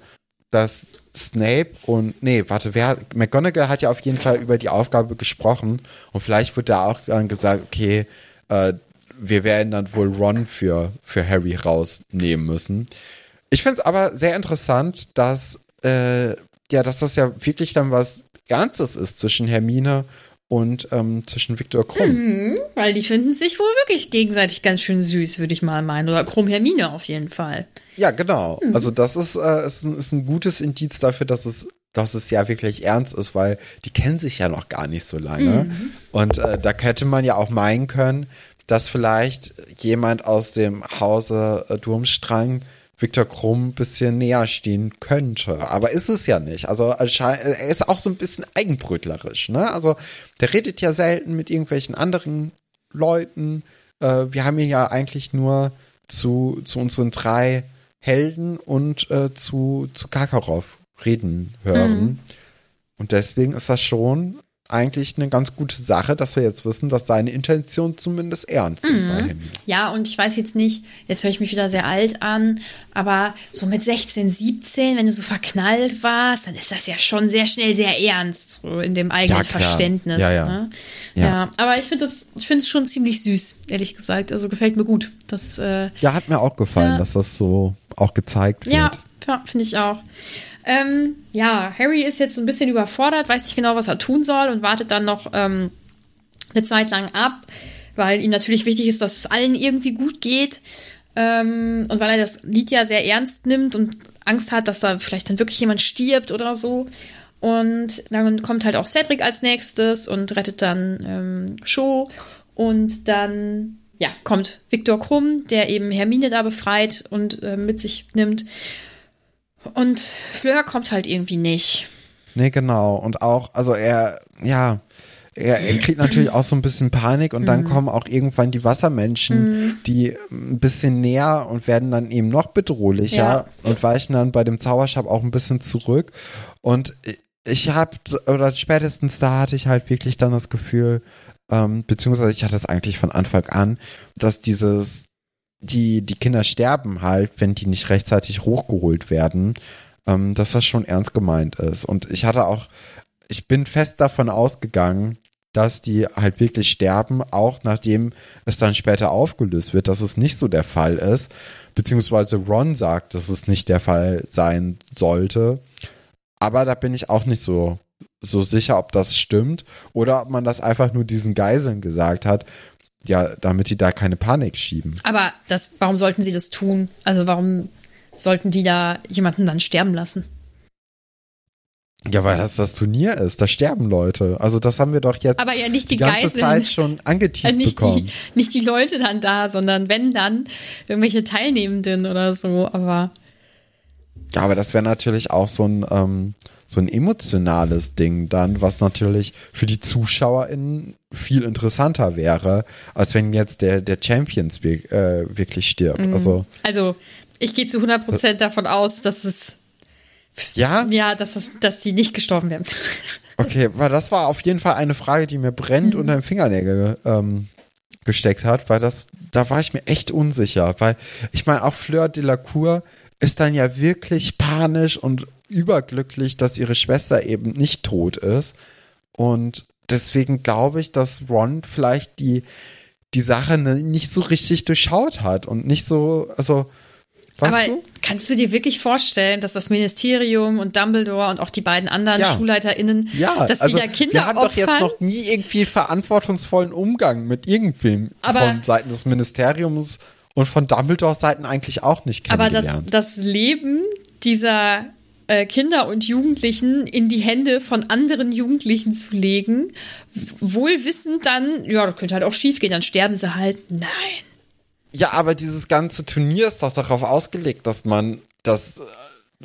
dass Snape und, nee, warte, wer, hat- McGonagall hat ja auf jeden Fall über die Aufgabe gesprochen und vielleicht wird da auch dann gesagt, okay, äh, wir werden dann wohl Ron für, für Harry rausnehmen müssen. Ich finde es aber sehr interessant, dass, äh, ja, dass das ja wirklich dann was Ernstes ist zwischen Hermine und ähm, zwischen Viktor Krumm. Weil die finden sich wohl wirklich gegenseitig ganz schön süß, würde ich mal meinen. Oder Krumm Hermine auf jeden Fall. Ja, genau. Mhm. Also das ist, äh, ist, ein, ist ein gutes Indiz dafür, dass es, dass es ja wirklich ernst ist, weil die kennen sich ja noch gar nicht so lange. Mhm. Und äh, da hätte man ja auch meinen können, dass vielleicht jemand aus dem Hause äh, Durmstrang Viktor Krumm ein bisschen näher stehen könnte. Aber ist es ja nicht. Also er ist auch so ein bisschen eigenbrötlerisch. Ne? Also der redet ja selten mit irgendwelchen anderen Leuten. Äh, wir haben ihn ja eigentlich nur zu, zu unseren drei Helden und äh, zu, zu Karkaroff reden hören. Und deswegen ist das schon eigentlich eine ganz gute Sache, dass wir jetzt wissen, dass seine Intentionen zumindest ernst sind Hermine. Ja, und ich weiß jetzt nicht, jetzt höre ich mich wieder sehr alt an, aber so mit 16, 17, wenn du so verknallt warst, dann ist das ja schon sehr schnell sehr ernst, so in dem eigenen Ja. Verständnis. Ja, ja. Ne? Ja. ja. aber ich finde das, ich finde es schon ziemlich süß, ehrlich gesagt. Also gefällt mir gut. Das, äh, Ja, hat mir auch gefallen, dass das so auch gezeigt wird. ja, ja finde ich auch. Ähm, ja, Harry ist jetzt ein bisschen überfordert, weiß nicht genau, was er tun soll und wartet dann noch ähm, eine Zeit lang ab, weil ihm natürlich wichtig ist, dass es allen irgendwie gut geht. Ähm, und weil er das Lied ja sehr ernst nimmt und Angst hat, dass da vielleicht dann wirklich jemand stirbt oder so. Und dann kommt halt auch Cedric als nächstes und rettet dann ähm, Cho. Und dann, ja, kommt Viktor Krumm, der eben Hermine da befreit und äh, mit sich nimmt. Und Fleur kommt halt irgendwie nicht. Nee, genau. Und auch, also er, ja, er, er kriegt natürlich auch so ein bisschen Panik und Mhm. dann kommen auch irgendwann die Wassermenschen, die ein bisschen näher und werden dann eben noch bedrohlicher Ja. und weichen dann bei dem Zauberstab auch ein bisschen zurück. Und ich habe, oder spätestens da hatte ich halt wirklich dann das Gefühl, ähm, beziehungsweise ich hatte es eigentlich von Anfang an, dass dieses, die, die Kinder sterben halt, wenn die nicht rechtzeitig hochgeholt werden, ähm, dass das schon ernst gemeint ist. Und ich hatte auch, ich bin fest davon ausgegangen, dass die halt wirklich sterben, auch nachdem es dann später aufgelöst wird, dass es nicht so der Fall ist, beziehungsweise Ron sagt, dass es nicht der Fall sein sollte. Aber da bin ich auch nicht so, so sicher, ob das stimmt oder ob man das einfach nur diesen Geiseln gesagt hat, ja, damit die da keine Panik schieben. Aber das, warum sollten sie das tun? Also warum sollten die da jemanden dann sterben lassen? Ja, weil das das Turnier ist, da sterben Leute. Also das haben wir doch jetzt Aber ja nicht die, die ganze Geiseln. Zeit schon angeteased Also nicht bekommen. die, nicht die Leute dann da, sondern wenn dann irgendwelche Teilnehmenden oder so. Aber Ja, aber das wäre natürlich auch so ein, ähm, so ein emotionales Ding dann, was natürlich für die ZuschauerInnen viel interessanter wäre, als wenn jetzt der, der Champions äh, wirklich stirbt. Mhm. Also, also ich gehe zu 100% davon aus, dass es Ja? Ja, dass, das, dass die nicht gestorben wären. Okay, weil das war auf jeden Fall eine Frage, die mir brennt Mhm. unter den Fingernägel ähm, gesteckt hat, weil das, da war ich mir echt unsicher, weil ich meine, auch Fleur de la Cour ist dann ja wirklich panisch und überglücklich, dass ihre Schwester eben nicht tot ist. Und deswegen glaube ich, dass Ron vielleicht die, die Sache ne- nicht so richtig durchschaut hat und nicht so, also, Aber du? kannst du dir wirklich vorstellen, dass das Ministerium und Dumbledore und auch die beiden anderen Ja. SchulleiterInnen, Ja, dass also die da Kinder wir haben doch jetzt noch nie irgendwie verantwortungsvollen Umgang mit irgendwem Aber- von Seiten des Ministeriums und von Dumbledores Seiten eigentlich auch nicht Aber das, kennengelernt. das Leben dieser äh, Kinder und Jugendlichen in die Hände von anderen Jugendlichen zu legen, wohl wissend dann, ja, das könnte halt auch schief gehen, dann sterben sie halt. Nein. ja, aber dieses ganze Turnier ist doch darauf ausgelegt, dass man das, äh,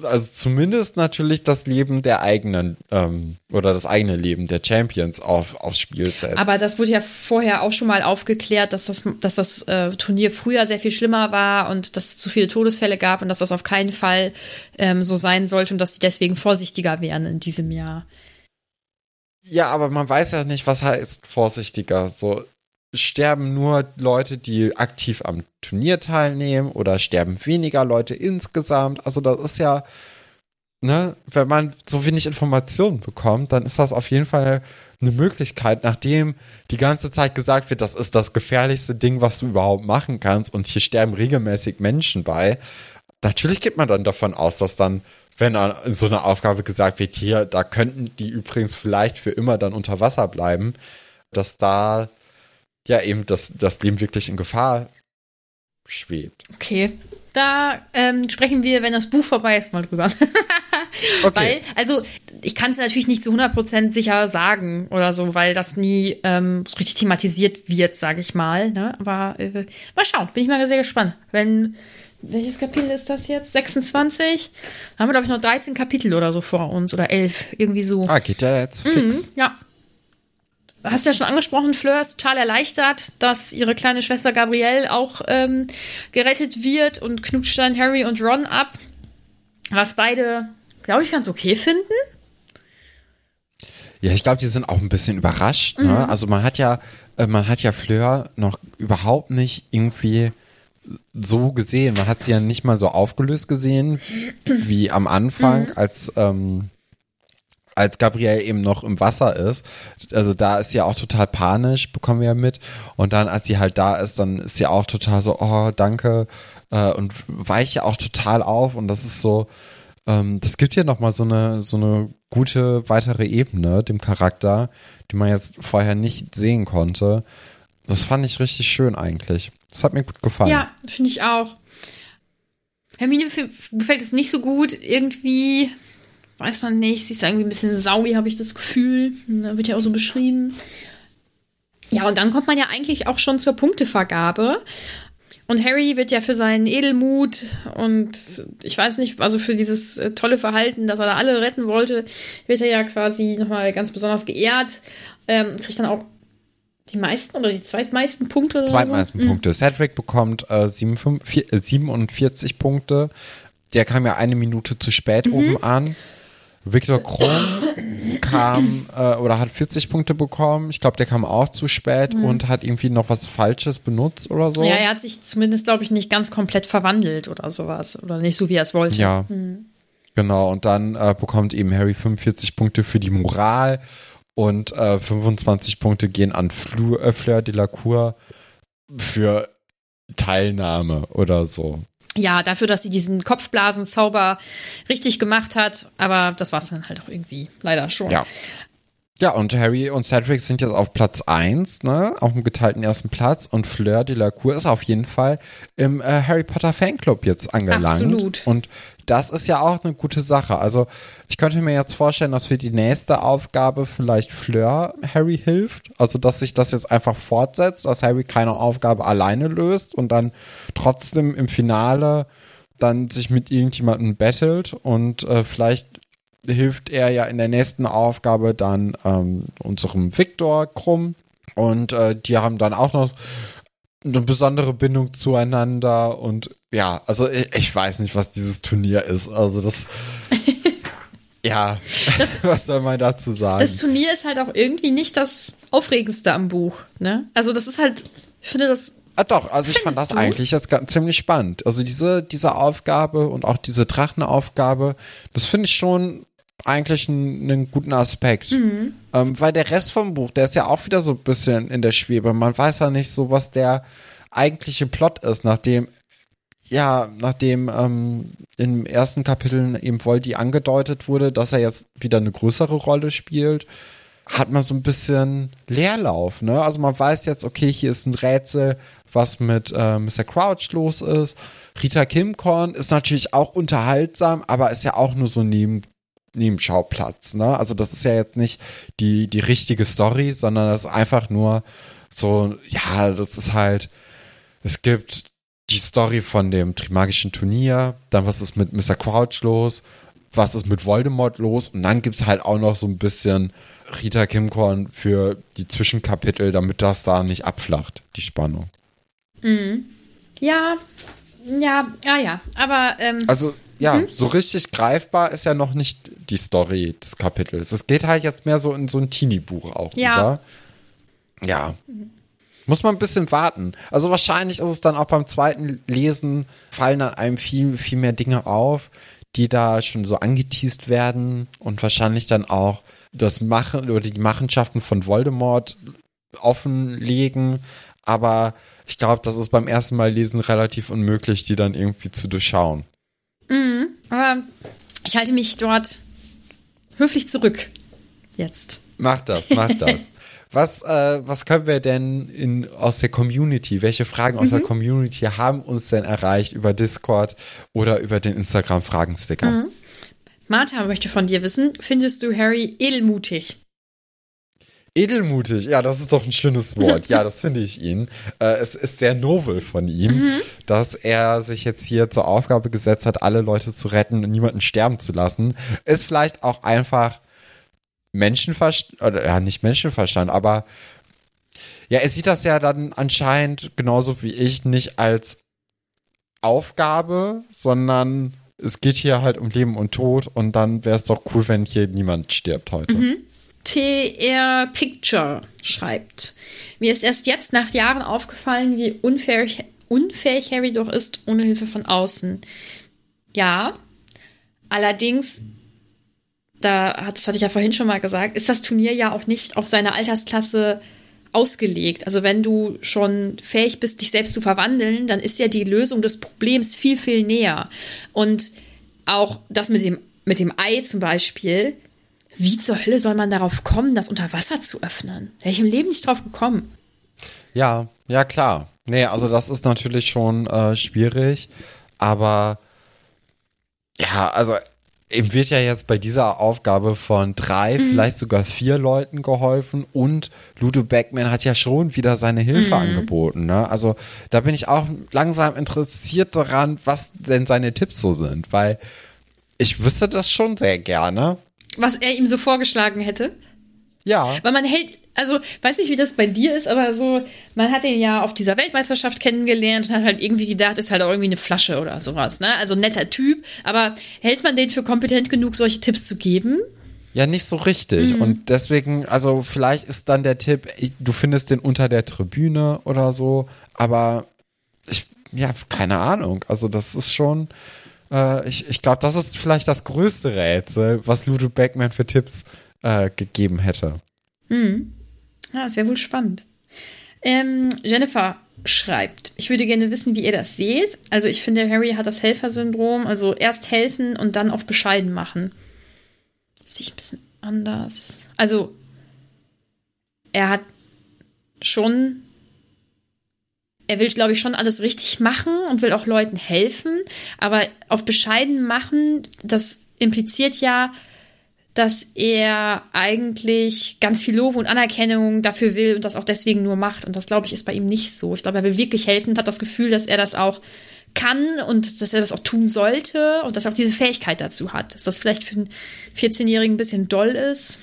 also zumindest natürlich das Leben der eigenen ähm, oder das eigene Leben der Champions auf, aufs Spiel setzt. Aber das wurde ja vorher auch schon mal aufgeklärt, dass das, dass das äh, Turnier früher sehr viel schlimmer war und dass es zu viele Todesfälle gab und dass das auf keinen Fall ähm, so sein sollte und dass die deswegen vorsichtiger wären in diesem Jahr. Ja, aber man weiß ja nicht, was heißt vorsichtiger. So sterben nur Leute, die aktiv am Turnier teilnehmen oder sterben weniger Leute insgesamt. Also das ist ja, ne, wenn man so wenig Informationen bekommt, dann ist das auf jeden Fall eine Möglichkeit, nachdem die ganze Zeit gesagt wird, das ist das gefährlichste Ding, was du überhaupt machen kannst und hier sterben regelmäßig Menschen bei. Natürlich geht man dann davon aus, dass dann wenn an so eine Aufgabe gesagt wird, hier, da könnten die übrigens vielleicht für immer dann unter Wasser bleiben, dass da ja eben das, das Leben wirklich in Gefahr schwebt. Okay. Da ähm, sprechen wir, wenn das Buch vorbei ist, mal drüber. Okay. Weil, also, ich kann es natürlich nicht zu 100% sicher sagen oder so, weil das nie ähm, so richtig thematisiert wird, sage ich mal. Ne? Aber äh, mal schauen, bin ich mal sehr gespannt. Wenn, welches Kapitel ist das jetzt? 26? Da haben wir, glaube ich, noch 13 Kapitel oder so vor uns oder 11, irgendwie so. ah, geht ja jetzt fix. Mhm, ja. Hast du ja schon angesprochen, Fleur ist total erleichtert, dass ihre kleine Schwester Gabrielle auch ähm, gerettet wird und knutscht dann Harry und Ron ab. Was beide, glaube ich, ganz okay finden. Ja, ich glaube, die sind auch ein bisschen überrascht. Mhm. Ne? Also man hat ja, äh, man hat ja Fleur noch überhaupt nicht irgendwie so gesehen. Man hat sie ja nicht mal so aufgelöst gesehen wie am Anfang, Mhm. als ähm, als Gabrielle eben noch im Wasser ist. Also da ist sie auch total panisch, bekommen wir ja mit. Und dann, als sie halt da ist, dann ist sie auch total so, oh, danke. Äh, und weicht ja auch total auf. Und das ist so, ähm, das gibt ja nochmal so eine, so eine gute weitere Ebene dem Charakter, die man jetzt vorher nicht sehen konnte. Das fand ich richtig schön eigentlich. Das hat mir gut gefallen. Ja, finde ich auch. Hermine gefällt es nicht so gut. Irgendwie, weiß man nicht, sie ist irgendwie ein bisschen saui, habe ich das Gefühl. Da wird ja auch so beschrieben. Ja, und dann kommt man ja eigentlich auch schon zur Punktevergabe. Und Harry wird ja für seinen Edelmut und ich weiß nicht, also für dieses äh, tolle Verhalten, dass er da alle retten wollte, wird er ja quasi nochmal ganz besonders geehrt. Ähm, kriegt dann auch die meisten oder die zweitmeisten Punkte Zweitmeisten so. Mhm. Punkte. Cedric bekommt äh, 47, vier- äh, 47 Punkte. Der kam ja eine Minute zu spät Mhm. oben an. Victor Kron kam äh, oder hat 40 Punkte bekommen. Ich glaube, der kam auch zu spät und hat irgendwie noch was Falsches benutzt oder so. Mhm. Ja, er hat sich zumindest, glaube ich, nicht ganz komplett verwandelt oder sowas. Oder nicht so, wie er es wollte. Ja. Genau, und dann äh, bekommt eben Harry 45 Punkte für die Moral und äh, 25 Punkte gehen an Flu äh, Fleur de la Cour für Teilnahme oder so. Ja, dafür, dass sie diesen Kopfblasenzauber richtig gemacht hat. Aber das war es dann halt auch irgendwie leider schon. Ja. Ja, und Harry und Cedric sind jetzt auf Platz 1, ne? Auf dem geteilten ersten Platz. Und Fleur de la Cour ist auf jeden Fall im äh, Harry Potter Fanclub jetzt angelangt. Absolut. Und das ist ja auch eine gute Sache. Also, ich könnte mir jetzt vorstellen, dass für die nächste Aufgabe vielleicht Fleur Harry hilft. Also, dass sich das jetzt einfach fortsetzt, dass Harry keine Aufgabe alleine löst und dann trotzdem im Finale dann sich mit irgendjemandem battelt und äh, vielleicht hilft er ja in der nächsten Aufgabe dann ähm, unserem Viktor Krumm und äh, die haben dann auch noch eine besondere Bindung zueinander und ja, also ich, ich weiß nicht, was dieses Turnier ist. Also das Ja, das, was soll man dazu sagen? Das Turnier ist halt auch irgendwie nicht das Aufregendste am Buch. Ne? Also das ist halt, ich finde das Ah, doch, also ich fand das du? eigentlich jetzt ziemlich spannend. Also diese, diese Aufgabe und auch diese Drachenaufgabe, das finde ich schon eigentlich einen, einen guten Aspekt. Mhm. Ähm, weil der Rest vom Buch, der ist ja auch wieder so ein bisschen in der Schwebe. Man weiß ja nicht so, was der eigentliche Plot ist, nachdem ja, nachdem ähm, im ersten Kapitel eben Voldy angedeutet wurde, dass er jetzt wieder eine größere Rolle spielt, hat man so ein bisschen Leerlauf, ne? Also man weiß jetzt, okay, hier ist ein Rätsel, was mit äh, Mr. Crouch los ist. Rita Kimcorn ist natürlich auch unterhaltsam, aber ist ja auch nur so neben Nebenschauplatz, ne? Also das ist ja jetzt nicht die, die richtige Story, sondern das ist einfach nur so, ja, das ist halt, es gibt die Story von dem Trimagischen Turnier, dann was ist mit Mr. Crouch los, was ist mit Voldemort los und dann gibt es halt auch noch so ein bisschen Rita Kimcorn für die Zwischenkapitel, damit das da nicht abflacht, die Spannung. Mhm. Ja, ja, ja, ja, aber. Ähm, also, ja, mhm. so richtig greifbar ist ja noch nicht die Story des Kapitels. Es geht halt jetzt mehr so in so ein Teenie-Buch auch ja. über. Ja. Mhm. Muss man ein bisschen warten. Also wahrscheinlich ist es dann auch beim zweiten Lesen, fallen dann einem viel, viel mehr Dinge auf, die da schon so angeteased werden und wahrscheinlich dann auch das Machen oder die Machenschaften von Voldemort offenlegen. Aber ich glaube, das ist beim ersten Mal lesen relativ unmöglich, die dann irgendwie zu durchschauen. Mhm, aber ich halte mich dort höflich zurück. Jetzt. Mach das, mach das. Was, äh, was können wir denn in, aus der Community, welche Fragen aus mhm. der Community haben uns denn erreicht über Discord oder über den Instagram-Fragensticker? Mhm. Martha möchte von dir wissen, findest du Harry edelmutig? Edelmutig, ja, das ist doch ein schönes Wort. Ja, das finde ich ihn. Äh, es ist sehr nobel von ihm, mhm. dass er sich jetzt hier zur Aufgabe gesetzt hat, alle Leute zu retten und niemanden sterben zu lassen. Ist vielleicht auch einfach Menschenverstand, oder ja, nicht Menschenverstand, aber ja, er sieht das ja dann anscheinend genauso wie ich nicht als Aufgabe, sondern es geht hier halt um Leben und Tod und dann wäre es doch cool, wenn hier niemand stirbt heute. Mhm. TR Picture schreibt, mir ist erst jetzt nach Jahren aufgefallen, wie unfair, unfähig Harry doch ist ohne Hilfe von außen. Ja, allerdings da das hatte ich ja vorhin schon mal gesagt, ist das Turnier ja auch nicht auf seine Altersklasse ausgelegt. Also wenn du schon fähig bist, dich selbst zu verwandeln, dann ist ja die Lösung des Problems viel, viel näher. Und auch das mit dem, mit dem Ei zum Beispiel, wie zur Hölle soll man darauf kommen, das unter Wasser zu öffnen? Wäre ich im Leben nicht drauf gekommen. Ja, ja, klar. Nee, also das ist natürlich schon äh, schwierig, aber ja, also ihm wird ja jetzt bei dieser Aufgabe von drei, mhm. vielleicht sogar vier Leuten geholfen und Ludo Beckman hat ja schon wieder seine Hilfe mhm. angeboten. Ne? Also da bin ich auch langsam interessiert daran, was denn seine Tipps so sind, weil ich wüsste das schon sehr gerne. Was er ihm so vorgeschlagen hätte? Ja. Weil man hält, also weiß nicht, wie das bei dir ist, aber so, man hat ihn ja auf dieser Weltmeisterschaft kennengelernt und hat halt irgendwie gedacht, ist halt auch irgendwie eine Flasche oder sowas, ne? Also netter Typ, aber hält man den für kompetent genug, solche Tipps zu geben? Ja, nicht so richtig. Mhm. Und deswegen, also vielleicht ist dann der Tipp, du findest den unter der Tribüne oder so, aber ich, ja, keine Ahnung. Also das ist schon, äh, ich, ich glaube, das ist vielleicht das größte Rätsel, was Ludo Beckman für Tipps äh, gegeben hätte. Mhm. Ja, das wäre wohl spannend. Ähm, Jennifer schreibt, ich würde gerne wissen, wie ihr das seht. Also ich finde, Harry hat das Helfersyndrom, also erst helfen und dann auf bescheiden machen. Das sehe ich ein bisschen anders. Also er hat schon, er will, glaube ich, schon alles richtig machen und will auch Leuten helfen, aber auf bescheiden machen, das impliziert ja, dass er eigentlich ganz viel Lob und Anerkennung dafür will und das auch deswegen nur macht. Und das, glaube ich, ist bei ihm nicht so. Ich glaube, er will wirklich helfen und hat das Gefühl, dass er das auch kann und dass er das auch tun sollte und dass er auch diese Fähigkeit dazu hat. Dass das vielleicht für einen 14-Jährigen ein bisschen doll ist,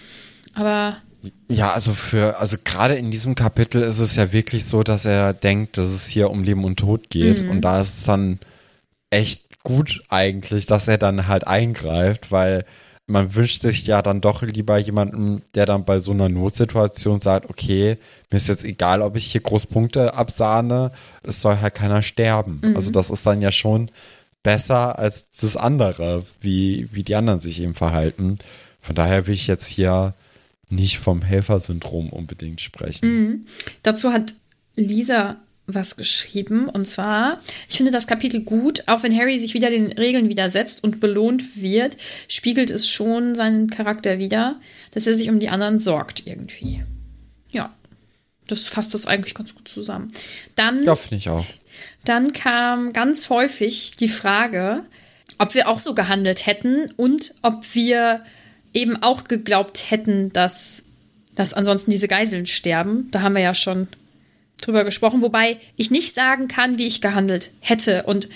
aber. Ja, also für, also gerade in diesem Kapitel ist es ja wirklich so, dass er denkt, dass es hier um Leben und Tod geht. Mhm. Und da ist es dann echt gut eigentlich, dass er dann halt eingreift, weil man wünscht sich ja dann doch lieber jemanden, der dann bei so einer Notsituation sagt, okay, mir ist jetzt egal, ob ich hier Großpunkte absahne, es soll halt keiner sterben. Mhm. Also das ist dann ja schon besser als das andere, wie, wie die anderen sich eben verhalten. Von daher will ich jetzt hier nicht vom Helfersyndrom unbedingt sprechen. Mhm. Dazu hat Lisa was geschrieben. Und zwar, ich finde das Kapitel gut, auch wenn Harry sich wieder den Regeln widersetzt und belohnt wird, spiegelt es schon seinen Charakter wieder, dass er sich um die anderen sorgt irgendwie. Ja, das fasst das eigentlich ganz gut zusammen. Dann, ja, finde ich auch. Dann kam ganz häufig die Frage, ob wir auch so gehandelt hätten und ob wir eben auch geglaubt hätten, dass, dass ansonsten diese Geiseln sterben. Da haben wir ja schon drüber gesprochen, wobei ich nicht sagen kann, wie ich gehandelt hätte. Und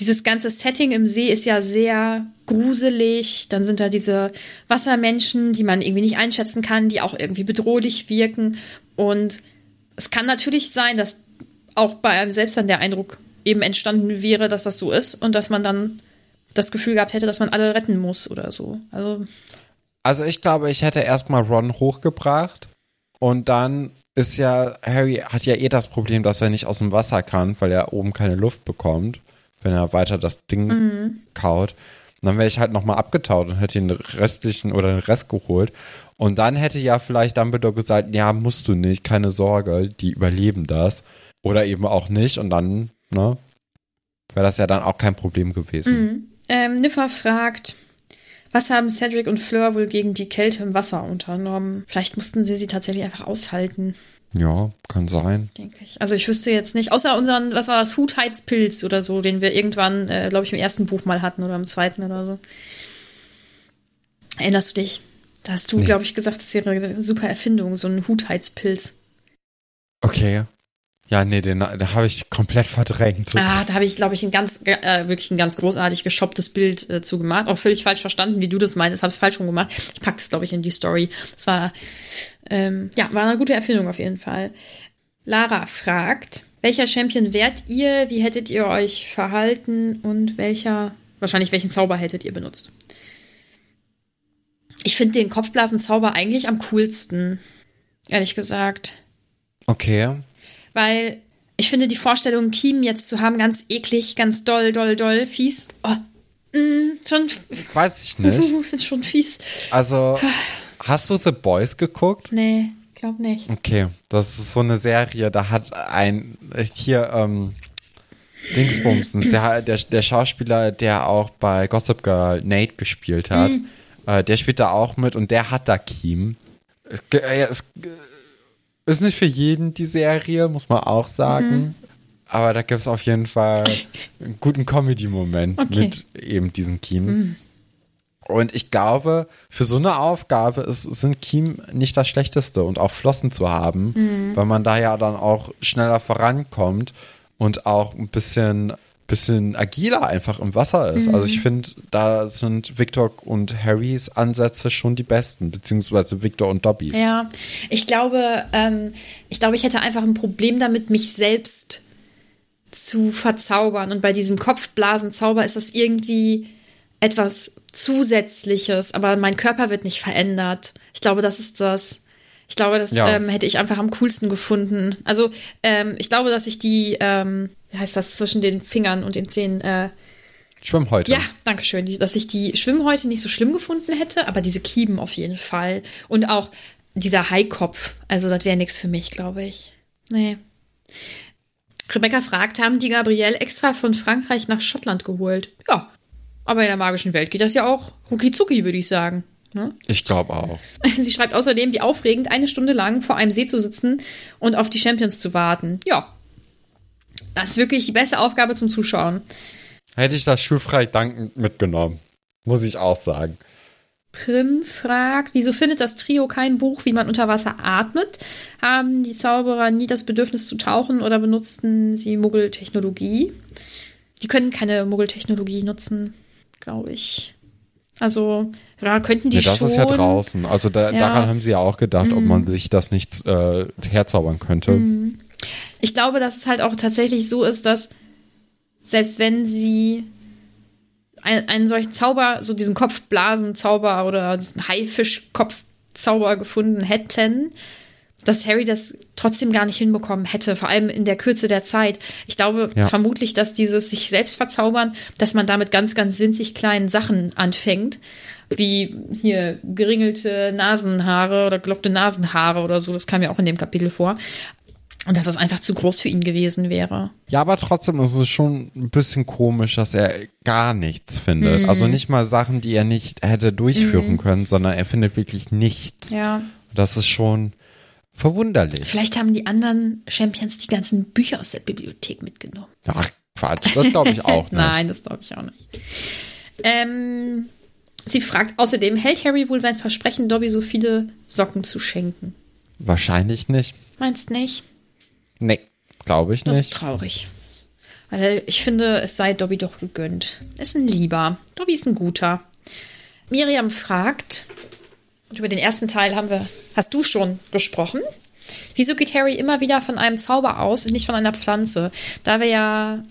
dieses ganze Setting im See ist ja sehr gruselig. Dann sind da diese Wassermenschen, die man irgendwie nicht einschätzen kann, die auch irgendwie bedrohlich wirken. Und es kann natürlich sein, dass auch bei einem selbst dann der Eindruck eben entstanden wäre, dass das so ist und dass man dann das Gefühl gehabt hätte, dass man alle retten muss oder so. Also, also ich glaube, ich hätte erstmal Ron hochgebracht und dann ist ja, Harry hat ja eh das Problem, dass er nicht aus dem Wasser kann, weil er oben keine Luft bekommt, wenn er weiter das Ding mhm. kaut. Und dann wäre ich halt nochmal abgetaut und hätte den restlichen oder den Rest geholt. Und dann hätte ja vielleicht Dumbledore gesagt, ja, musst du nicht, keine Sorge, die überleben das. Oder eben auch nicht. Und dann, ne, wäre das ja dann auch kein Problem gewesen. Mhm. Ähm, Niffer fragt, was haben Cedric und Fleur wohl gegen die Kälte im Wasser unternommen? Vielleicht mussten sie sie tatsächlich einfach aushalten. Ja, kann sein. Denke ich. Also ich wüsste jetzt nicht, außer unseren, was war das, Hutheitspilz oder so, den wir irgendwann, äh, glaube ich, im ersten Buch mal hatten oder im zweiten oder so. Erinnerst du dich? Da hast du, nee. glaube ich, gesagt, das wäre eine super Erfindung, so ein Hutheitspilz. Okay. Ja, nee, den, den habe ich komplett verdrängt. Ah, da habe ich, glaube ich, ein ganz, äh, wirklich ein ganz großartig geschopptes Bild äh, zu gemacht. Auch völlig falsch verstanden, wie du das meinst. Habe es falsch rum gemacht. Ich packe das, glaube ich, in die Story. Das war, ähm, ja, war eine gute Erfindung auf jeden Fall. Lara fragt, welcher Champion wärt ihr? Wie hättet ihr euch verhalten? Und welcher, wahrscheinlich welchen Zauber hättet ihr benutzt? Ich finde den Kopfblasenzauber eigentlich am coolsten. Ehrlich gesagt. Okay weil ich finde die Vorstellung, Kiemen jetzt zu haben, ganz eklig, ganz doll, doll, doll, fies. Oh, mm, schon. Weiß ich nicht. finde schon fies. Also, hast du The Boys geguckt? Nee, glaub nicht. Okay, das ist so eine Serie, da hat ein, hier, ähm, Dingsbumsens, der, der, der Schauspieler, der auch bei Gossip Girl Nate gespielt hat, mm. äh, der spielt da auch mit und der hat da Kiem. Es, es, ist nicht für jeden die Serie, muss man auch sagen. Mhm. Aber da gibt es auf jeden Fall einen guten Comedy-Moment okay. mit eben diesen Kiem. Mhm. Und ich glaube, für so eine Aufgabe ist, sind Kiem nicht das Schlechteste und auch Flossen zu haben, mhm. weil man da ja dann auch schneller vorankommt und auch ein bisschen bisschen agiler einfach im Wasser ist. Mhm. Also ich mhm. finde, da sind Victor und Harrys Ansätze schon die besten, beziehungsweise Victor und Dobbys. Ja, ich glaube, ähm, ich glaube, ich hätte einfach ein Problem damit, mich selbst zu verzaubern. Und bei diesem Kopfblasenzauber ist das irgendwie etwas Zusätzliches, aber mein Körper wird nicht verändert. Ich glaube, das ist das. Ich glaube, das ja. ähm, hätte ich einfach am coolsten gefunden. Also ähm, ich glaube, dass ich die ähm, wie heißt das, zwischen den Fingern und den Zähnen. Äh, Schwimmhäute. Ja, danke schön. Dass ich die Schwimmhäute nicht so schlimm gefunden hätte, aber diese Kieben auf jeden Fall. Und auch dieser Haikopf. Also, das wäre nichts für mich, glaube ich. Nee. Rebecca fragt, haben die Gabrielle extra von Frankreich nach Schottland geholt? Ja. Aber in der magischen Welt geht das ja auch rucki würde ich sagen. Ne? Ich glaube auch. Sie schreibt außerdem, wie aufregend, eine Stunde lang vor einem See zu sitzen und auf die Champions zu warten. Ja, das ist wirklich die beste Aufgabe zum Zuschauen. Hätte ich das schulfrei dankend mitgenommen. Muss ich auch sagen. Prim fragt, wieso findet das Trio kein Buch, wie man unter Wasser atmet? Haben die Zauberer nie das Bedürfnis zu tauchen oder benutzten sie Muggeltechnologie? Die können keine Muggeltechnologie nutzen, glaube ich. Also, ja, könnten die nee, das schon. Das ist ja draußen. Also da, ja. daran haben sie ja auch gedacht, mm. ob man sich das nicht äh, herzaubern könnte. Mm. Ich glaube, dass es halt auch tatsächlich so ist, dass selbst wenn sie einen, einen solchen Zauber, so diesen Kopfblasenzauber oder diesen Haifischkopfzauber gefunden hätten, dass Harry das trotzdem gar nicht hinbekommen hätte, vor allem in der Kürze der Zeit. Ich glaube Ja. vermutlich, dass dieses sich selbst verzaubern, dass man damit ganz, ganz winzig kleinen Sachen anfängt, wie hier geringelte Nasenhaare oder gelockte Nasenhaare oder so, das kam ja auch in dem Kapitel vor. Und dass das einfach zu groß für ihn gewesen wäre. Ja, aber trotzdem ist es schon ein bisschen komisch, dass er gar nichts findet. Also nicht mal Sachen, die er nicht hätte durchführen können, sondern er findet wirklich nichts. Ja. Das ist schon verwunderlich. Vielleicht haben die anderen Champions die ganzen Bücher aus der Bibliothek mitgenommen. Ach, Quatsch, das glaube ich auch nicht. Nein, das glaube ich auch nicht. Ähm, sie fragt außerdem, hält Harry wohl sein Versprechen, Dobby so viele Socken zu schenken? Wahrscheinlich nicht. Meinst nicht? Nee, glaube ich Das ist nicht. traurig. Weil ich finde, es sei Dobby doch gegönnt. Ist ein Lieber. Dobby ist ein guter. Miriam fragt, und über den ersten Teil haben wir, hast du schon gesprochen? Wieso geht Harry immer wieder von einem Zauber aus und nicht von einer Pflanze? Da wir ja,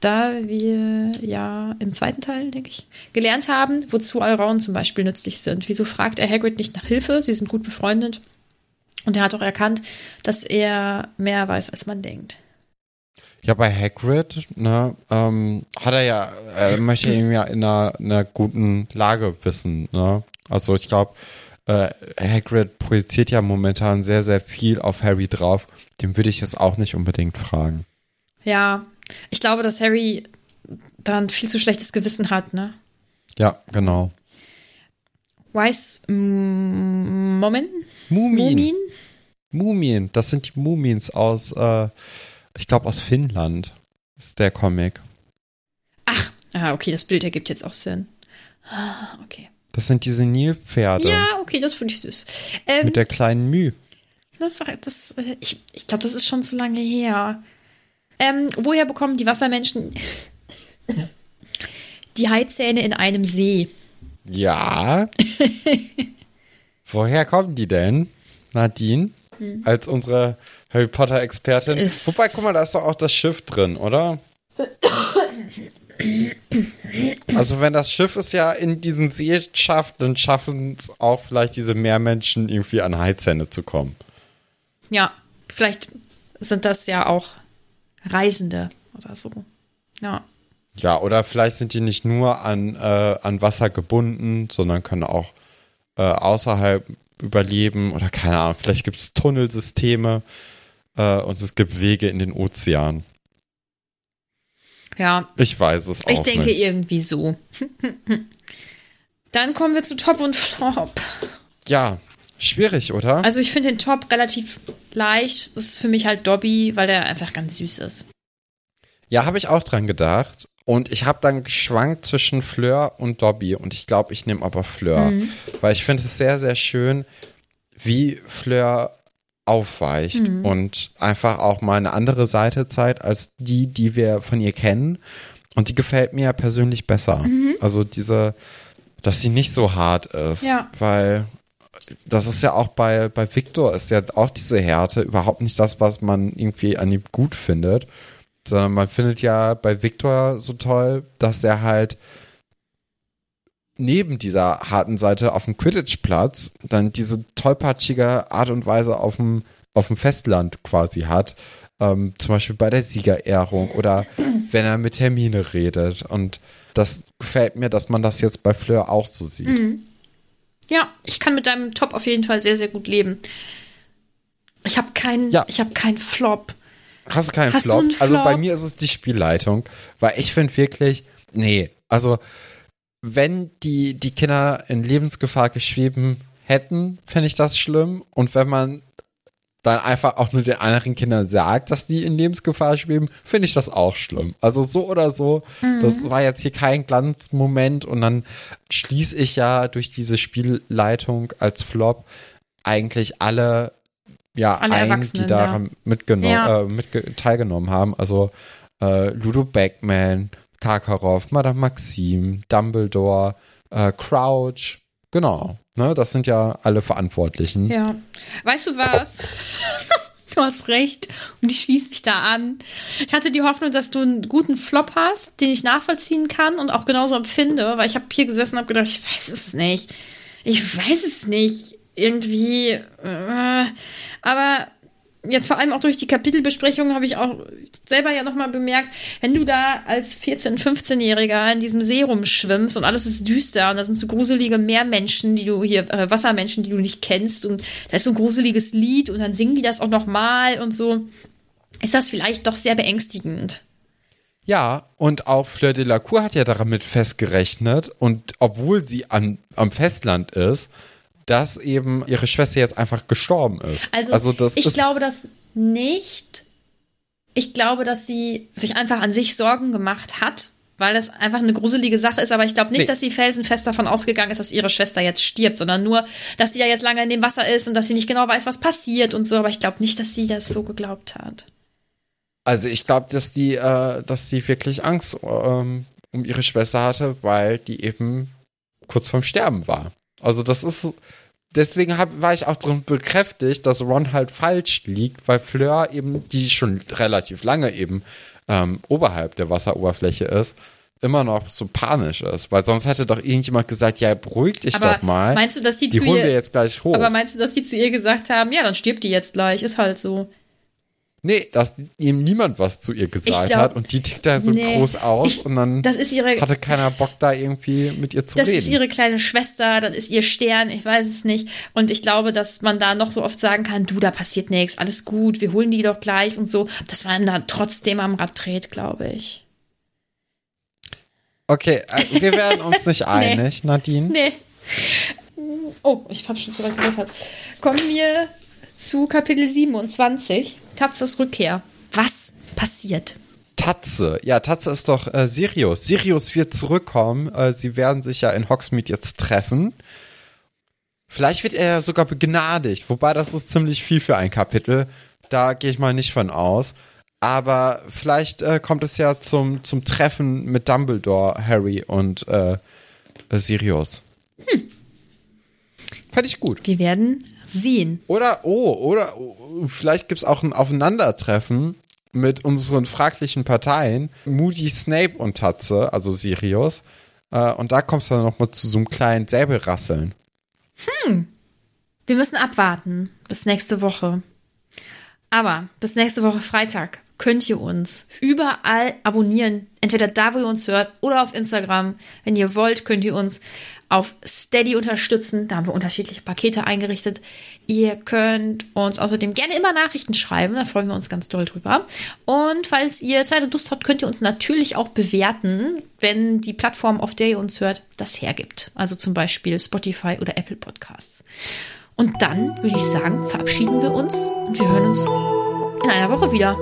da wir ja im zweiten Teil, denke ich, gelernt haben, wozu Alraun zum Beispiel nützlich sind. Wieso fragt er Hagrid nicht nach Hilfe? Sie sind gut befreundet. Und er hat auch erkannt, dass er mehr weiß, als man denkt. Ja, bei Hagrid, ne, ähm, hat er ja, er möchte ihn ja in einer, in einer guten Lage wissen, ne. Also ich glaube, äh, Hagrid projiziert ja momentan sehr, sehr viel auf Harry drauf. Dem würde ich jetzt auch nicht unbedingt fragen. Ja, ich glaube, dass Harry dann viel zu schlechtes Gewissen hat, ne? Ja, genau. Wise mm, Moment? Mumien. Mumin? Mumien. Das sind die Mumiens aus, äh, ich glaube aus Finnland. Ist der Comic. Ach, ah, okay, das Bild ergibt jetzt auch Sinn. Ah, okay. Das sind diese Nilpferde Ja, okay, das finde ich süß. Ähm, mit der kleinen Müh. das, das, äh, ich ich glaube, das ist schon zu lange her. Ähm, woher bekommen die Wassermenschen die Haizähne in einem See? Ja. Woher kommen die denn, Nadine? Als unsere Harry Potter-Expertin. Wobei, guck mal, da ist doch auch das Schiff drin, oder? Also wenn das Schiff es ja in diesen See schafft, dann schaffen es auch vielleicht diese Meermenschen irgendwie an Heizhände zu kommen. Ja, vielleicht sind das ja auch Reisende oder so. Ja. Ja, oder vielleicht sind die nicht nur an, äh, an Wasser gebunden, sondern können auch äh, außerhalb überleben oder keine Ahnung, vielleicht gibt es Tunnelsysteme äh, und es gibt Wege in den Ozean. Ja, Ich weiß es auch ich denke nicht. irgendwie so. Dann kommen wir zu Top und Flop. Ja, schwierig, oder? Also ich finde den Top relativ leicht. Das ist für mich halt Dobby, weil der einfach ganz süß ist. Ja, habe ich auch dran gedacht. Und ich habe dann geschwankt zwischen Fleur und Dobby. Und ich glaube, ich nehme aber Fleur. Mhm. Weil ich finde es sehr, sehr schön, wie Fleur aufweicht Mhm. und einfach auch mal eine andere Seite zeigt als die, die wir von ihr kennen. Und die gefällt mir persönlich besser. Mhm. Also diese, dass sie nicht so hart ist. Ja. Weil das ist ja auch bei, bei Victor ist ja auch diese Härte überhaupt nicht das, was man irgendwie an ihm gut findet. Sondern man findet ja bei Victor so toll, dass er halt neben dieser harten Seite auf dem Quidditch-Platz dann diese tollpatschige Art und Weise auf dem, auf dem Festland quasi hat. Ähm, zum Beispiel bei der Siegerehrung oder wenn er mit Hermine redet. Und das gefällt mir, dass man das jetzt bei Fleur auch so sieht. Mhm. Ja, ich kann mit deinem Top auf jeden Fall sehr, sehr gut leben. Ich habe keinen, Ja. ich habe keinen Flop. Hast du keinen Hast du Flop? Also bei Flop? mir ist es die Spielleitung, weil ich finde wirklich, nee, also wenn die, die Kinder in Lebensgefahr geschrieben hätten, fände ich das schlimm. Und wenn man dann einfach auch nur den anderen Kindern sagt, dass die in Lebensgefahr schweben, finde ich das auch schlimm. Also so oder so, Mhm. das war jetzt hier kein Glanzmoment und dann schließe ich ja durch diese Spielleitung als Flop eigentlich alle ja Alle ein, die daran mitgenommen, Ja. äh, mitge teilgenommen haben. Also äh, Ludo Beckman, Karkaroff, Madame Maxim, Dumbledore, äh, Crouch, genau. Ne, das sind ja alle Verantwortlichen. Ja. Weißt du was? Du hast recht. Und ich schließe mich da an. Ich hatte die Hoffnung, dass du einen guten Flop hast, den ich nachvollziehen kann und auch genauso empfinde, weil ich habe hier gesessen und habe gedacht, ich weiß es nicht. Ich weiß es nicht. Irgendwie. Äh, aber jetzt vor allem auch durch die Kapitelbesprechung habe ich auch selber ja nochmal bemerkt, wenn du da als 14-, 15-Jähriger in diesem See rumschwimmst und alles ist düster und da sind so gruselige Meermenschen, die du hier, äh, Wassermenschen, die du nicht kennst und da ist so ein gruseliges Lied und dann singen die das auch nochmal und so, ist das vielleicht doch sehr beängstigend. Ja, und auch Fleur de la Cour hat ja damit festgerechnet und obwohl sie an, am Festland ist, dass eben ihre Schwester jetzt einfach gestorben ist. Also, also das ich glaube das nicht. Ich glaube, dass sie sich einfach an sich Sorgen gemacht hat, weil das einfach eine gruselige Sache ist. Aber ich glaube nicht, nee. dass sie felsenfest davon ausgegangen ist, dass ihre Schwester jetzt stirbt, sondern nur, dass sie ja jetzt lange in dem Wasser ist und dass sie nicht genau weiß, was passiert und so. Aber ich glaube nicht, dass sie das so geglaubt hat. Also ich glaube, dass die, äh, dass sie wirklich Angst ähm, um ihre Schwester hatte, weil die eben kurz vorm Sterben war. Also das ist, deswegen hab, war ich auch drin bekräftigt, dass Ron halt falsch liegt, weil Fleur eben, die schon relativ lange eben ähm, oberhalb der Wasseroberfläche ist, immer noch so panisch ist, weil sonst hätte doch irgendjemand gesagt, ja, beruhig dich aber doch mal. Meinst du, dass die, die zu holen ihr, wir jetzt gleich hoch? Aber meinst du, dass die zu ihr gesagt haben, ja, dann stirbt die jetzt gleich, ist halt so. Nee, dass ihm niemand was zu ihr gesagt glaub, hat und die tickt da so nee, groß aus ich, und dann ihre, hatte keiner Bock da irgendwie mit ihr zu das reden. Das ist ihre kleine Schwester, das ist ihr Stern, ich weiß es nicht. Und ich glaube, dass man da noch so oft sagen kann, du, da passiert nichts, alles gut, wir holen die doch gleich und so, dass man da trotzdem am Rad dreht, glaube ich. Okay, äh, wir werden uns nicht einig, nee. Nadine. Nee. Oh, ich habe schon zu weit gehört. Kommen wir zu Kapitel 27, Tatzes Rückkehr. Was passiert? Tatze. Ja, Tatze ist doch äh, Sirius. Sirius wird zurückkommen. Äh, sie werden sich ja in Hogsmeade jetzt treffen. Vielleicht wird er sogar begnadigt, wobei das ist ziemlich viel für ein Kapitel. Da gehe ich mal nicht von aus. Aber vielleicht äh, kommt es ja zum, zum Treffen mit Dumbledore, Harry und äh, Sirius. Hm. Fand ich gut. Wir werden sehen. Oder, oh, oder oh, vielleicht gibt es auch ein Aufeinandertreffen mit unseren fraglichen Parteien, Moody, Snape und Tatze, also Sirius. Äh, und da kommst du dann nochmal zu so einem kleinen Säbelrasseln. Hm. Wir müssen abwarten bis nächste Woche. Aber bis nächste Woche Freitag könnt ihr uns überall abonnieren. Entweder da, wo ihr uns hört, oder auf Instagram. Wenn ihr wollt, könnt ihr uns auf Steady unterstützen. Da haben wir unterschiedliche Pakete eingerichtet. Ihr könnt uns außerdem gerne immer Nachrichten schreiben. Da freuen wir uns ganz doll drüber. Und falls ihr Zeit und Lust habt, könnt ihr uns natürlich auch bewerten, wenn die Plattform, auf der ihr uns hört, das hergibt. Also zum Beispiel Spotify oder Apple Podcasts. Und dann würde ich sagen, verabschieden wir uns und wir hören uns in einer Woche wieder.